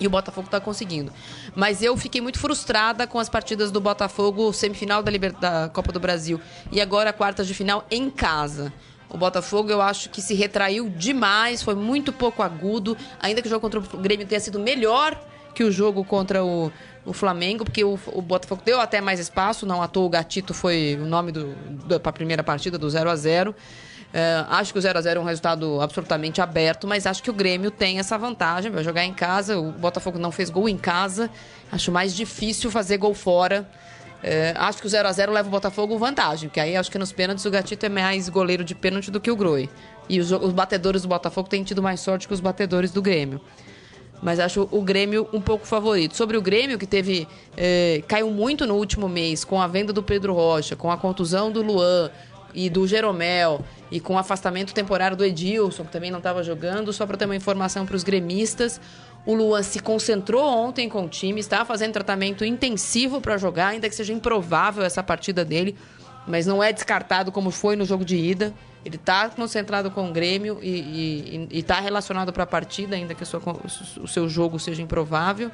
E o Botafogo está conseguindo. Mas eu fiquei muito frustrada com as partidas do Botafogo, semifinal da, Liber... da Copa do Brasil e agora quartas de final em casa. O Botafogo, eu acho que se retraiu demais, foi muito pouco agudo, ainda que o jogo contra o Grêmio tenha sido melhor que o jogo contra o, o Flamengo, porque o, o Botafogo deu até mais espaço, não à toa o Gatito foi o nome do, a primeira partida, do 0 a 0 é, acho que o 0 a 0 é um resultado absolutamente aberto, mas acho que o Grêmio tem essa vantagem. Vai jogar em casa. O Botafogo não fez gol em casa. Acho mais difícil fazer gol fora. É, acho que o 0 a 0 leva o Botafogo vantagem, porque aí acho que nos pênaltis o Gatito é mais goleiro de pênalti do que o Groi. E os, os batedores do Botafogo têm tido mais sorte que os batedores do Grêmio mas acho o Grêmio um pouco favorito. Sobre o Grêmio, que teve. É, caiu muito no último mês, com a venda do Pedro Rocha, com a contusão do Luan e do Jeromel, e com o afastamento temporário do Edilson, que também não estava jogando, só para ter uma informação para os gremistas. O Luan se concentrou ontem com o time, está fazendo tratamento intensivo para jogar, ainda que seja improvável essa partida dele, mas não é descartado como foi no jogo de ida. Ele está concentrado com o Grêmio e está relacionado para a partida, ainda que sua, o seu jogo seja improvável.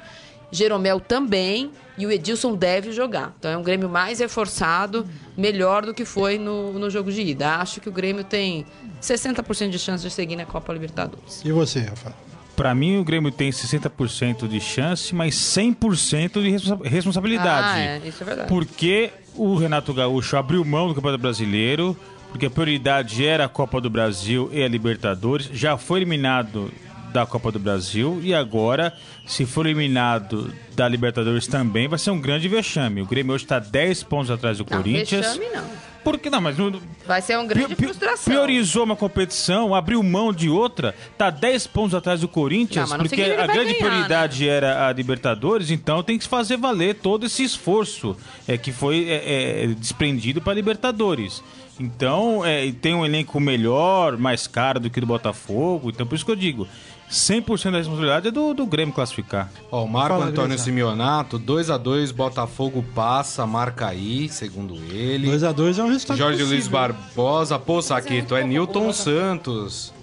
Jeromel também e o Edilson deve jogar. Então é um Grêmio mais reforçado, melhor do que foi no, no jogo de ida. Acho que o Grêmio tem 60% de chance de seguir na Copa Libertadores. E você, Rafa? Para mim, o Grêmio tem 60% de chance, mas 100% de responsa responsabilidade. Ah, é, isso é verdade. Porque o Renato Gaúcho abriu mão do Campeonato Brasileiro, porque a prioridade era a Copa do Brasil e a Libertadores. Já foi eliminado da Copa do Brasil e agora, se for eliminado da Libertadores também, vai ser um grande vexame. O Grêmio hoje está 10 pontos atrás do não, Corinthians. Vexame não. Porque não, mas não, vai ser uma grande pi, frustração. Priorizou uma competição, abriu mão de outra, tá 10 pontos atrás do Corinthians, não, porque a grande ganhar, prioridade né? era a Libertadores, então tem que fazer valer todo esse esforço é, que foi é, é, desprendido para Libertadores. Então, é, tem um elenco melhor, mais caro do que do Botafogo. Então, por isso que eu digo, 100% da responsabilidade é do, do Grêmio classificar. Ó, o Marco Fala, Antônio Grisa. Simeonato, 2x2, Botafogo passa, marca aí, segundo ele. 2x2 é um resultado Jorge possível. Luiz Barbosa, pô, Saquito, é, é Newton Santos.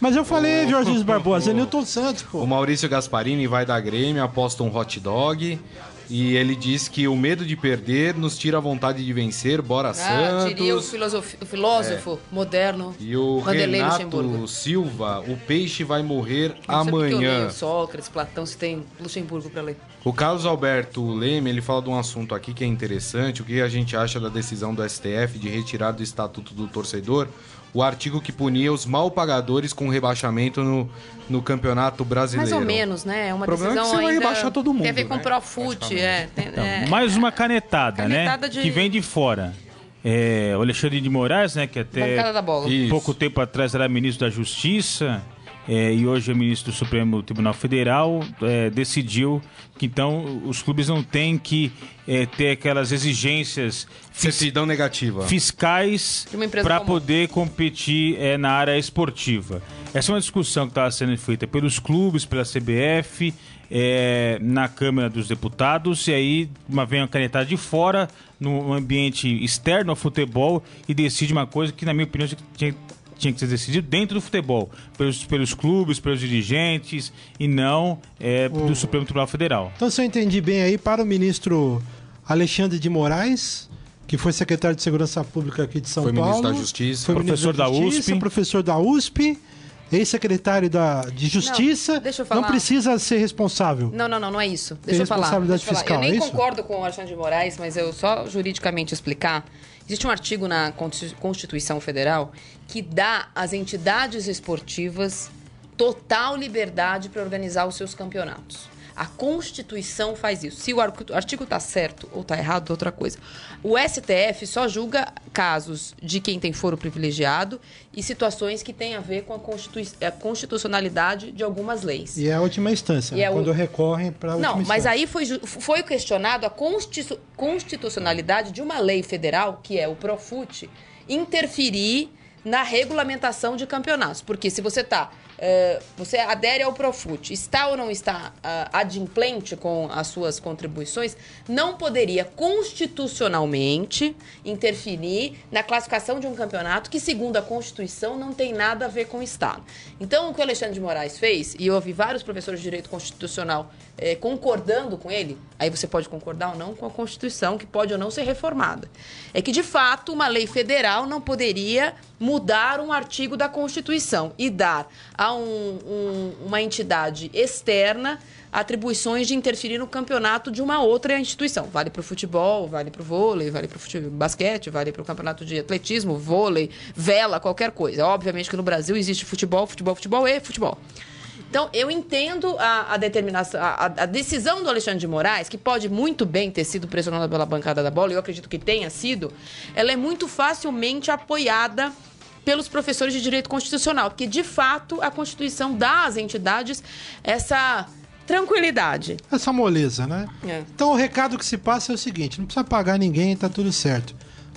Mas eu falei, Jorge Luiz Barbosa, é Newton Santos, pô. O Maurício Gasparini vai da Grêmio, aposta um hot dog. E ele diz que o medo de perder nos tira a vontade de vencer, bora ah, Santos. diria o, filosof... o filósofo é. moderno. E o Vanderlei Renato Silva, o peixe vai morrer Não amanhã. Sócrates, Platão, se tem Luxemburgo para ler. O Carlos Alberto Leme, ele fala de um assunto aqui que é interessante, o que a gente acha da decisão do STF de retirar do Estatuto do Torcedor o artigo que punia os mal pagadores com rebaixamento no, no Campeonato Brasileiro. Mais ou menos, né? É uma o problema decisão é que você vai rebaixar todo mundo. Tem a ver com né? o Profute, é, então, é, Mais uma canetada, né? canetada né? De... Que vem de fora. É, o Alexandre de Moraes, né? Que até pouco tempo atrás era ministro da Justiça é, e hoje é ministro do Supremo Tribunal Federal, é, decidiu que então os clubes não têm que é, ter aquelas exigências fis negativa. fiscais para poder competir é, na área esportiva. Essa é uma discussão que estava sendo feita pelos clubes, pela CBF, é, na Câmara dos Deputados, e aí uma, vem uma canetada de fora, no ambiente externo ao futebol, e decide uma coisa que, na minha opinião, tinha tinha que ser decidido dentro do futebol, pelos, pelos clubes, pelos dirigentes e não é, o... do Supremo Tribunal Federal. Então, se eu entendi bem aí, para o ministro Alexandre de Moraes, que foi secretário de Segurança Pública aqui de São foi Paulo. Foi ministro da Justiça. Foi professor da, Justiça, da USP. Professor da USP. Ex-secretário de Justiça não, não, precisa ser responsável. Não, não, não, não é isso. Deixa eu falar. Deixa eu, falar. eu nem é concordo com o Alexandre de Moraes, mas eu só juridicamente explicar. Existe um artigo na Constituição Federal que dá às entidades esportivas total liberdade para organizar os seus campeonatos. A Constituição faz isso. Se o artigo está certo ou está errado, é outra coisa. O STF só julga casos de quem tem foro privilegiado e situações que têm a ver com a, constitu a constitucionalidade de algumas leis. E é a última instância, né? é quando o... recorrem para a última Não, instância. mas aí foi, foi questionado a constitu constitucionalidade de uma lei federal, que é o Profut, interferir na regulamentação de campeonatos. Porque se você tá. Eh, você adere ao Profut, está ou não está ah, adimplente com as suas contribuições, não poderia constitucionalmente interferir na classificação de um campeonato que, segundo a Constituição, não tem nada a ver com o Estado. Então, o que o Alexandre de Moraes fez, e eu ouvi vários professores de direito constitucional eh, concordando com ele, aí você pode concordar ou não com a Constituição, que pode ou não ser reformada, é que, de fato, uma lei federal não poderia mudar um artigo da Constituição e dar a um- um- uma entidade externa atribuições de interferir no campeonato de uma outra instituição. Vale para o futebol, vale para o vôlei, vale para o basquete, vale para o campeonato de atletismo, vôlei, vela, qualquer coisa. Obviamente que no Brasil existe futebol, futebol, futebol e futebol. Então, eu entendo a, a determinação, a, a decisão do Alexandre de Moraes, que pode muito bem ter sido pressionada pela bancada da bola, eu acredito que tenha sido, ela é muito facilmente apoiada pelos professores de direito constitucional, porque de fato a Constituição dá às entidades essa tranquilidade. Essa moleza, né? É. Então o recado que se passa é o seguinte: não precisa pagar ninguém, tá tudo certo.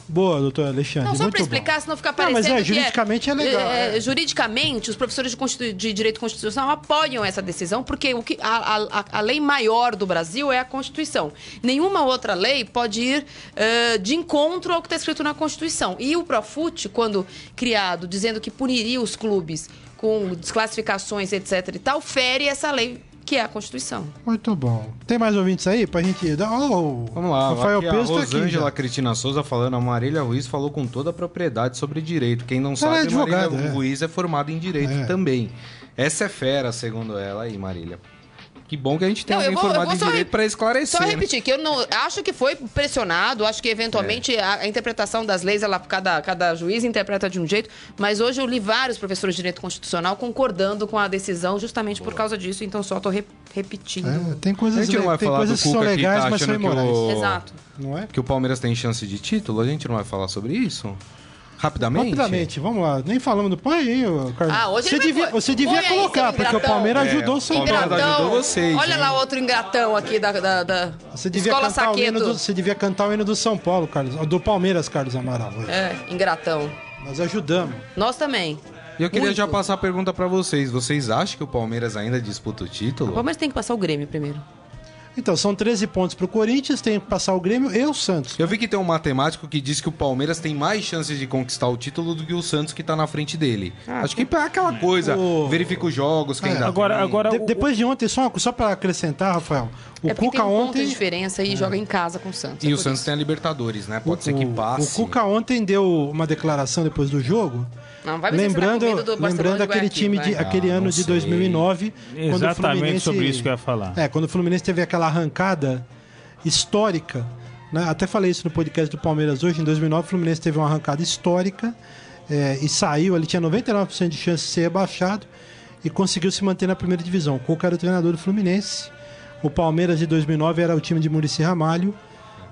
Boa, doutor Alexandre. Não, só para bom. explicar, senão fica Não, parecendo mas é, que juridicamente é legal, é, é. Juridicamente, os professores de, constitu- de direito constitucional apoiam essa decisão, porque o que, a, a- a lei maior do Brasil é a Constituição. Nenhuma outra lei pode ir eh, de encontro ao que está escrito na Constituição. E o Profut, quando criado, dizendo que puniria os clubes com desclassificações, etc. e tal, fere essa lei que é a Constituição. Muito bom. Tem mais ouvintes aí pra gente dar. Oh, Vamos lá, Rafael aqui a Peso tá aqui. Rosângela já. Cristina Souza falando, a Marília Ruiz falou com toda a propriedade sobre direito. Quem não Ela sabe, é advogada, Marília é. Ruiz é formada em direito É. também. Essa é fera, segundo ela aí, Marília. Que bom que a gente tem Não, eu alguém vou- eu formado vou em direito re- para esclarecer. Só né? repetir, que eu não acho que foi pressionado, acho que eventualmente a, a interpretação das leis, ela, cada, cada juiz interpreta de um jeito, mas hoje eu li vários professores de direito constitucional concordando com a decisão justamente por causa disso, então só tô re- repetindo. É, tem A coisas, gente não vai tem falar coisas que são legais, tá mas são imorais. o... Exato. Não é? que o Palmeiras tem chance de título? A gente não vai falar sobre isso? Rapidamente? Rapidamente, vamos lá. Nem falamos do. Aí, ô, Carlos. Ah, hoje você vai devia, você devia Põe colocar, seu porque o. Palmeiras É, ajudou o o São Palmeiras Paulo. ajudou vocês, Olha hein? lá outro ingratão aqui da, da, da Você devia, Escola cantar o hino Saqueto. do, você devia cantar o hino do São Paulo, Carlos. Do Palmeiras, Carlos Amaral. hoje. É, ingratão. Nós ajudamos. Nós também. E eu queria Muito. já passar a pergunta pra vocês. Vocês acham que o Palmeiras ainda disputa o O título? Palmeiras tem que passar o Grêmio primeiro. Então, são 13 pontos pro Corinthians, tem que passar o Grêmio e o Santos. Eu vi que tem um matemático que diz que o Palmeiras tem mais chances de conquistar o título do que o Santos que tá na frente dele. Acho que é aquela coisa, O- verifica os jogos, quem É, dá. Agora, agora De- o- depois de ontem, só, só para acrescentar, Rafael, o é Cuca tem um ponto ontem. de diferença e joga em casa com o Santos. E é o Santos isso. tem a Libertadores, né? Pode o, ser que o- passe. O Cuca ontem deu uma declaração depois do jogo. Não, vai tá lembrando lembrando aquele Guayaquil, time de aquele Ah, ano de sei. 2009 quando o Exatamente Fluminense- sobre isso que eu ia falar. É, quando o Fluminense teve aquela arrancada histórica, né? Até falei isso no podcast do Palmeiras hoje, em 2009 o Fluminense teve uma arrancada histórica é, e saiu, ele tinha 99% de chance de ser rebaixado e conseguiu se manter na primeira divisão. O Cuca era o treinador do Fluminense. O Palmeiras de 2009 era o time de Murici Ramalho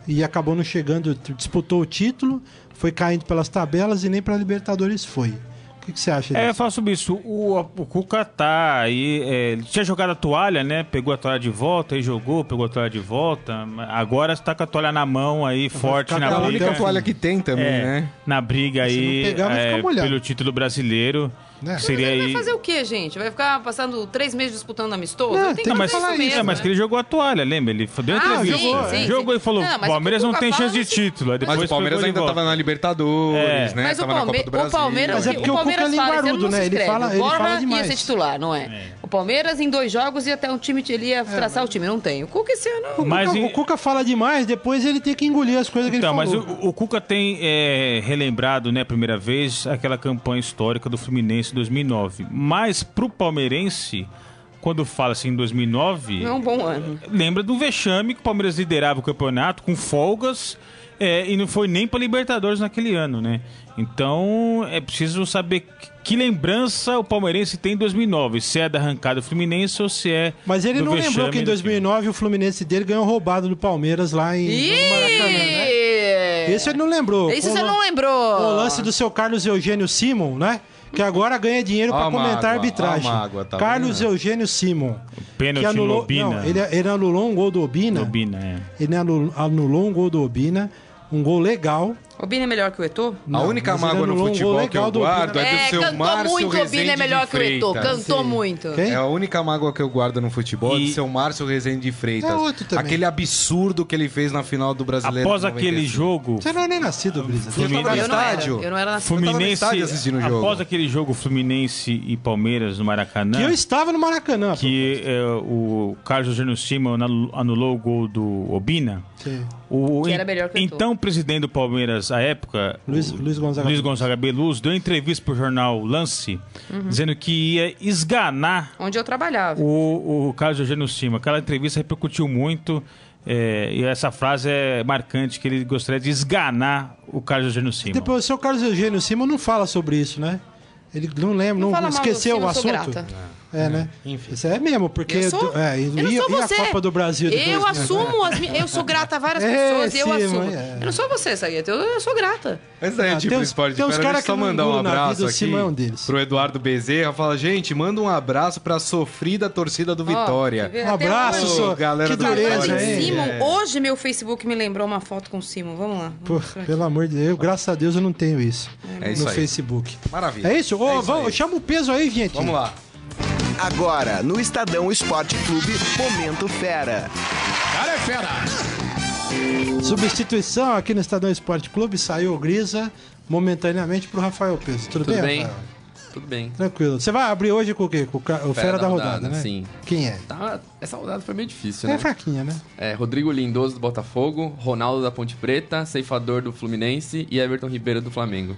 e acabou não chegando, disputou o título, foi caindo pelas tabelas e nem para Libertadores foi. O que, que você acha É, disso? fala sobre isso. O, o Cuca tá aí. é, ele tinha jogado a toalha, né? Pegou a toalha de volta, aí jogou, pegou a toalha de volta. Agora está com a toalha na mão aí, forte na com É a briga. única toalha que tem também, É, né? Na briga aí pegar, é, pelo título brasileiro. Né? Seria Ele vai aí. fazer o quê, gente? Vai ficar passando três meses disputando amistoso? Não, tem que Mas, fazer isso mesmo. é, mas né? que ele jogou a toalha, lembra? Ele deu Ah, entrevista. sim, jogou, sim, jogou sim. e falou: Não, mas o Palmeiras não tem chance de fala, título. Aí depois Mas o Palmeiras de ainda volta. tava na Libertadores, É. né? Mas o, Palme o. Palmeiras, Mas é o porque o Palmeiras é fala, linguarudo, não se né? Ele fala- o ele fala ia demais. ser titular, não é? Palmeiras em dois jogos ia até um time ele ia traçar o time, não tem. O Cuca esse ano... Mas o, Cuca, em- o Cuca fala demais, depois ele tem que engolir as coisas que Então, ele mas falou. o, o Cuca tem é, relembrado, né, a primeira vez, aquela campanha histórica do Fluminense em 2009. Mas pro palmeirense, quando fala assim em 2009, Não é um bom ano. lembra do vexame que o Palmeiras liderava o campeonato com folgas é, e não foi nem para Libertadores naquele ano, né? Então é preciso saber que, lembrança o palmeirense tem em 2009, se é da arrancada do Fluminense ou se é Mas ele do não lembrou que em do 2009 o Fluminense dele ganhou roubado do Palmeiras lá em Maracanã, né? Esse ele não lembrou. Isso você não lembrou. O lance do seu Carlos Eugênio Simon, né? Que agora ganha dinheiro Ó pra a comentar mágoa, arbitragem. ó a mágoa, tá Carlos vendo? Eugênio Simon. Pênalti anulou, no Obina. Não, ele, ele anulou um gol do Obina. Obina, é. Ele anulou, anulou um gol do Obina, um gol legal. O Bini é melhor que o Eto'o? a única mas ele mágoa no anulou um gol futebol que eu guardo Obina. é do seu cantou Márcio muito o Bini Rezende é melhor de que o Eto'o. Freitas. Cantou muito. Quem? É a única mágoa que eu guardo no futebol é E- do seu Márcio Rezende de Freitas. É outro também. Aquele absurdo que ele fez na final do Brasileiro. Após de aquele 95. jogo, Você não é nem nascido, Brisa. Eu tava no Eu não era. estádio. Eu não era na tava no Fluminense, estádio assistindo o jogo. após aquele jogo Fluminense e Palmeiras no Maracanã, Que eu estava no Maracanã. que é, o Carlos Eugênio Simon anulou o gol do Obina, Sim. o Que era melhor que o então presidente do Palmeiras à época, Luiz- o- Luiz Gonzaga Luiz. Gonzaga Beluso, deu entrevista pro jornal Lance, Uhum. dizendo que ia esganar Onde eu trabalhava. o, o Carlos Eugênio Simon. Aquela entrevista repercutiu muito. é, e essa frase é marcante, que ele gostaria de esganar o Carlos Eugênio Simon. Depois, o seu Carlos Eugênio Simon não fala sobre isso, né? Ele não lembra, não, do esqueceu o assunto. É, né? Enfim. Isso é mesmo, porque. Eu sou, é, e, eu não e- sou e você. a Copa do Brasil de Eu 2000, assumo, as eu sou grata a várias É, pessoas e eu sim, assumo. mas é. Eu não sou você, Sagueta, eu, eu sou grata. Antes da Ah, gente ir tem esporte tem uns de cara só mandar um abraço aqui Simão é deles. pro Eduardo Bezerra. Fala, gente, manda um abraço pra sofrida torcida do Ó, Vitória. Um abraço, sua- galera que do dureza, hein? Simon, É. hoje meu Facebook me lembrou uma foto com o Simon. Vamos lá. Pô, pelo amor de Deus, graças a Deus eu não tenho isso. É isso no aí. Facebook. Maravilha. É isso? Ô, É isso vamos, chama o peso aí, gente. Vamos lá. Agora, no Estadão Esporte Clube, Momento Fera. Substituição aqui no Estadão Esporte Clube, saiu o Grisa momentaneamente pro Rafael Peso. Tudo, Tudo bem, bem? Tudo bem. Tranquilo. Você vai abrir hoje com o quê? Com o, o Fera, da, rodada, né? sim. Quem é? Tá, essa rodada foi meio difícil, É né? fraquinha, né? É, Rodrigo Lindoso do Botafogo, Ronaldo da Ponte Preta, Ceifador do Fluminense e Everton Ribeiro do Flamengo.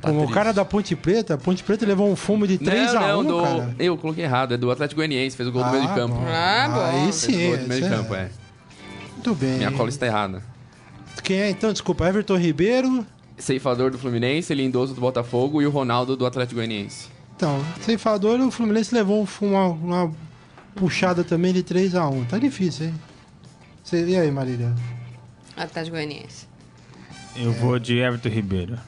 Tá o cara da Ponte Preta, a Ponte Preta levou um fumo de 3 não, a 1 não, do... cara. Eu coloquei errado, é do Atlético Goianiense, fez o gol do meio de campo. bom. Ah, bom. Aí Fez sim. o gol do meio de campo, é. é. Muito bem. Minha cola está errada. Quem é então? Desculpa, Everton Ribeiro. Ceifador do Fluminense, Lindoso do Botafogo e o Ronaldo do Atlético Goianiense. Então, ceifador, o Fluminense levou um fumo, uma, uma puxada também de 3 a 1 Tá difícil, hein? Cê- e aí, Marília? Atlético Goianiense. Eu vou de Everton Ribeiro.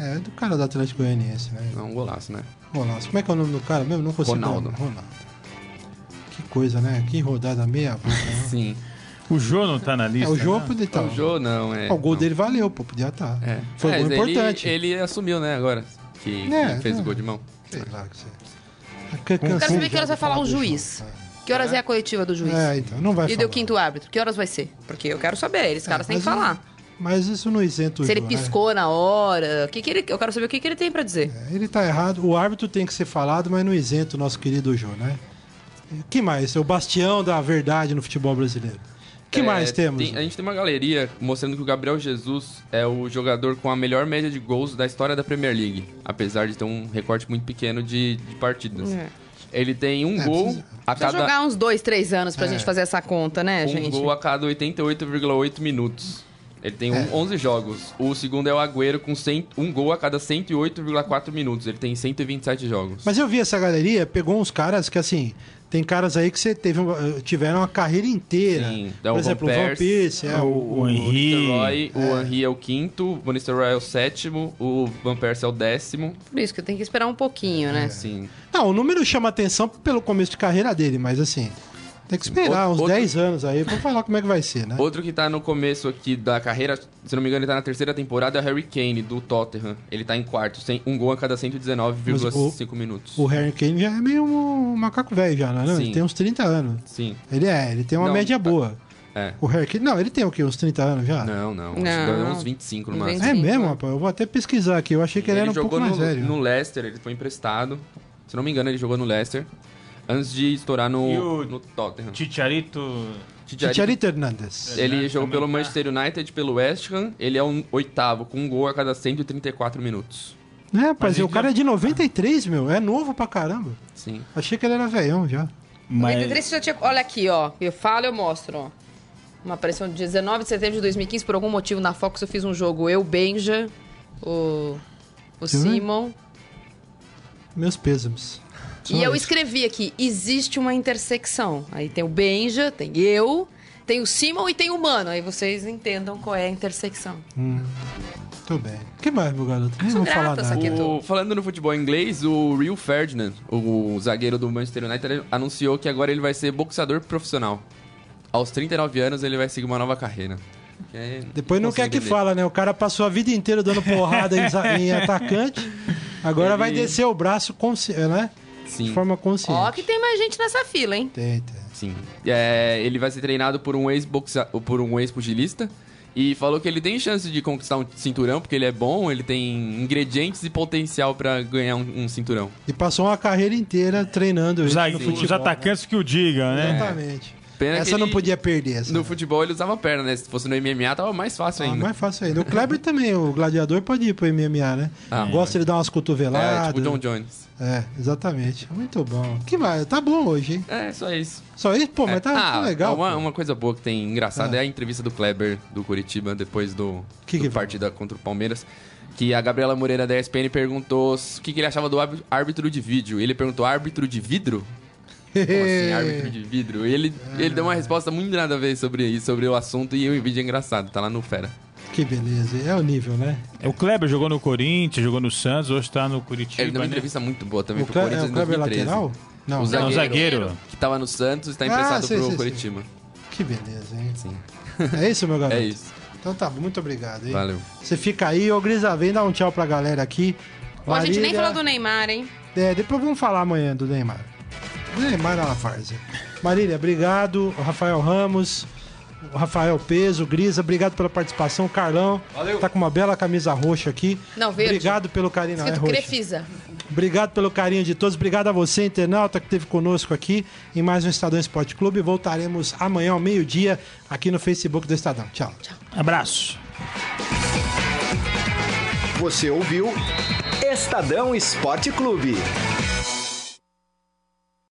É, é do cara do Atlético Goianiense, né? É um golaço, né? Ronaldo. Como é que é o nome do cara mesmo? Não consigo. Ronaldo. Ronaldo. Que coisa, né? Que rodada meia boca, né? Sim. O Jô não tá na É, lista. o jogo né? podia estar. o Jô não, é. o gol não. dele valeu, pô, podia estar. É. Foi um É, gol ele- importante. Ele, assumiu, né, agora. Que, É, que fez é. o gol de mão. Sei lá que você. É Quero saber que horas vai falar o juiz. Que horas é a coletiva do juiz? É, então, não vai E falar. deu quinto árbitro. Que horas vai ser? Porque eu quero saber. Eles caras têm que falar. Mas isso não isenta o Se ele piscou na hora. O que que ele, eu quero saber o que, que ele tem pra dizer. Ele tá errado. O árbitro tem que ser falado, mas não isenta o nosso querido Jô, né? que mais? É o bastião da verdade no futebol brasileiro. que É, mais temos? tem- a gente tem uma galeria mostrando que o Gabriel Jesus é o jogador com a melhor média de gols da história da Premier League, apesar de ter um recorte muito pequeno de, de partidas. É. Ele tem um É, gol precisa- a Precisa cada jogar uns dois, três anos pra gente fazer essa conta, né, um gente? gol a cada 88,8 minutos. Ele tem um- É. 11 jogos. O segundo é o Agüero com 100 um gol a cada 108,4 minutos. Ele tem 127 jogos. Mas eu vi essa galeria, pegou uns caras que assim. Tem caras aí que você teve, uma- tiveram uma carreira inteira. Sim, é Por o exemplo, Van o Van Persie, é, o, o, o Henry. Nistelrooy, o Henry é o quinto, o Van Nistelrooy é o sétimo, o Van Persie é o décimo. Por isso que tem que esperar um pouquinho, né? Sim. Não, o número chama atenção pelo começo de carreira dele, mas assim. Tem que esperar Outro- uns outro- 10 anos aí pra falar como é que vai ser, né? Outro que tá no começo aqui da carreira, se não me engano, ele tá na terceira temporada, é o Harry Kane, do Tottenham. Ele tá em quarto, sem um gol a cada 119,5 minutos. O Harry Kane já é meio um macaco velho já, não é? não? Ele tem uns 30 anos. Sim. Ele é, ele tem uma Não, média boa. É. O Harry Kane, não, ele tem o quê? Uns 30 anos já? Não, não. Não. Uns 25 no máximo. É 25, mesmo, né? rapaz? Eu vou até pesquisar aqui. Eu achei que ele, era um pouco jogou mais no, velho. no Leicester, ele foi emprestado. Se não me engano, ele jogou no Leicester. Antes de estourar no, E o- no Tottenham. Chicharito. Tijari- Chicharito Hernandes. Ele jogou pelo tá. Manchester United, pelo West Ham. Ele é um oitavo, com um gol a cada 134 minutos. É, rapaz, o cara já- é de 93, meu. É novo pra caramba. Sim. Achei que ele era velhão já. Mas 93 você já tinha... Olha aqui, ó. Eu falo, eu mostro, ó. Uma aparição de 19 de setembro de 2015, por algum motivo na Fox eu fiz um jogo. Eu, Benja, o, o? Simon. Meus pêsames. Só E eu escrevi aqui, existe uma intersecção. Aí tem o Benja, tem eu, tem o Simon e tem o Mano. Aí vocês entendam qual é a intersecção. Tudo bem. O que mais, meu garoto? Nem vou falar nada. O- falando no futebol inglês, o Rio Ferdinand, o zagueiro do Manchester United, anunciou que agora ele vai ser boxeador profissional. Aos 39 anos, ele vai seguir uma nova carreira. Depois não quer que entender. fala, né? O cara passou a vida inteira dando porrada em, em atacante. Agora Ele- vai descer o braço consci... né? de Sim, forma consciente. Ó, que tem mais gente nessa fila, hein? Tem, tem. sim. É, ele vai ser treinado por um ex-boxa- por um ex-pugilista. E falou que ele tem chance de conquistar um cinturão, porque ele é bom, ele tem ingredientes e potencial pra ganhar um, um cinturão. E passou uma carreira inteira treinando Os, no os futebol. atacantes que o digam, né? Exatamente. Pena que Essa não ele- podia perder. Essa. No futebol ele usava a perna, né? Se fosse no MMA tava mais fácil Ah, ainda. mais fácil ainda. O Kleber também, o gladiador pode ir pro MMA, né? Ah, Gosta de dar umas É, cotoveladas. tipo o John Jones. É, exatamente. Muito bom. Que vai, tá bom hoje, hein? É, só isso. Só isso? Pô, mas tá, ah, tá legal. Uma, pô. uma coisa boa que tem engraçada Ah. é a entrevista do Kleber do Curitiba depois do, Que do que partida contra o Palmeiras. Que a Gabriela Moreira da ESPN perguntou s- o que, que ele achava do árbitro- árbitro de vídeo. Ele perguntou: árbitro de vidro? Como assim, árbitro de vidro? E ele, ele deu uma resposta muito nada a ver sobre isso, sobre o assunto, e o vídeo é engraçado, tá lá no Fera. Que beleza. É o nível, né? O Kleber jogou no Corinthians, jogou no Santos, hoje tá no Curitiba. Ele deu uma né? entrevista muito boa também O, pro Cle- é, Corinthians o em Kleber 2013. lateral? Não. O zagueiro, Não, zagueiro. que tava no Santos e está Ah, emprestado sei, pro sei, sei. Curitiba. Que beleza, hein? Sim. É isso, meu garoto? É isso. Então tá, muito obrigado, hein? Valeu. Você fica aí, ô Grisa, vem dar um tchau pra galera aqui. Ó, a gente nem falou do Neymar, hein? É, depois vamos falar amanhã do Neymar. É. Marília, obrigado. O Rafael Ramos, o Rafael Peso, Grisa, obrigado pela participação. Carlão, Valeu. tá com uma bela camisa roxa aqui. Não, verde. Obrigado pelo carinho. É Escrito roxa. Crefisa. Obrigado pelo carinho de todos. Obrigado a você, internauta, que esteve conosco aqui em mais um Estadão Esporte Clube. Voltaremos amanhã ao meio-dia aqui no Facebook do Estadão. Tchau. Abraço. Você ouviu Estadão Esporte Clube.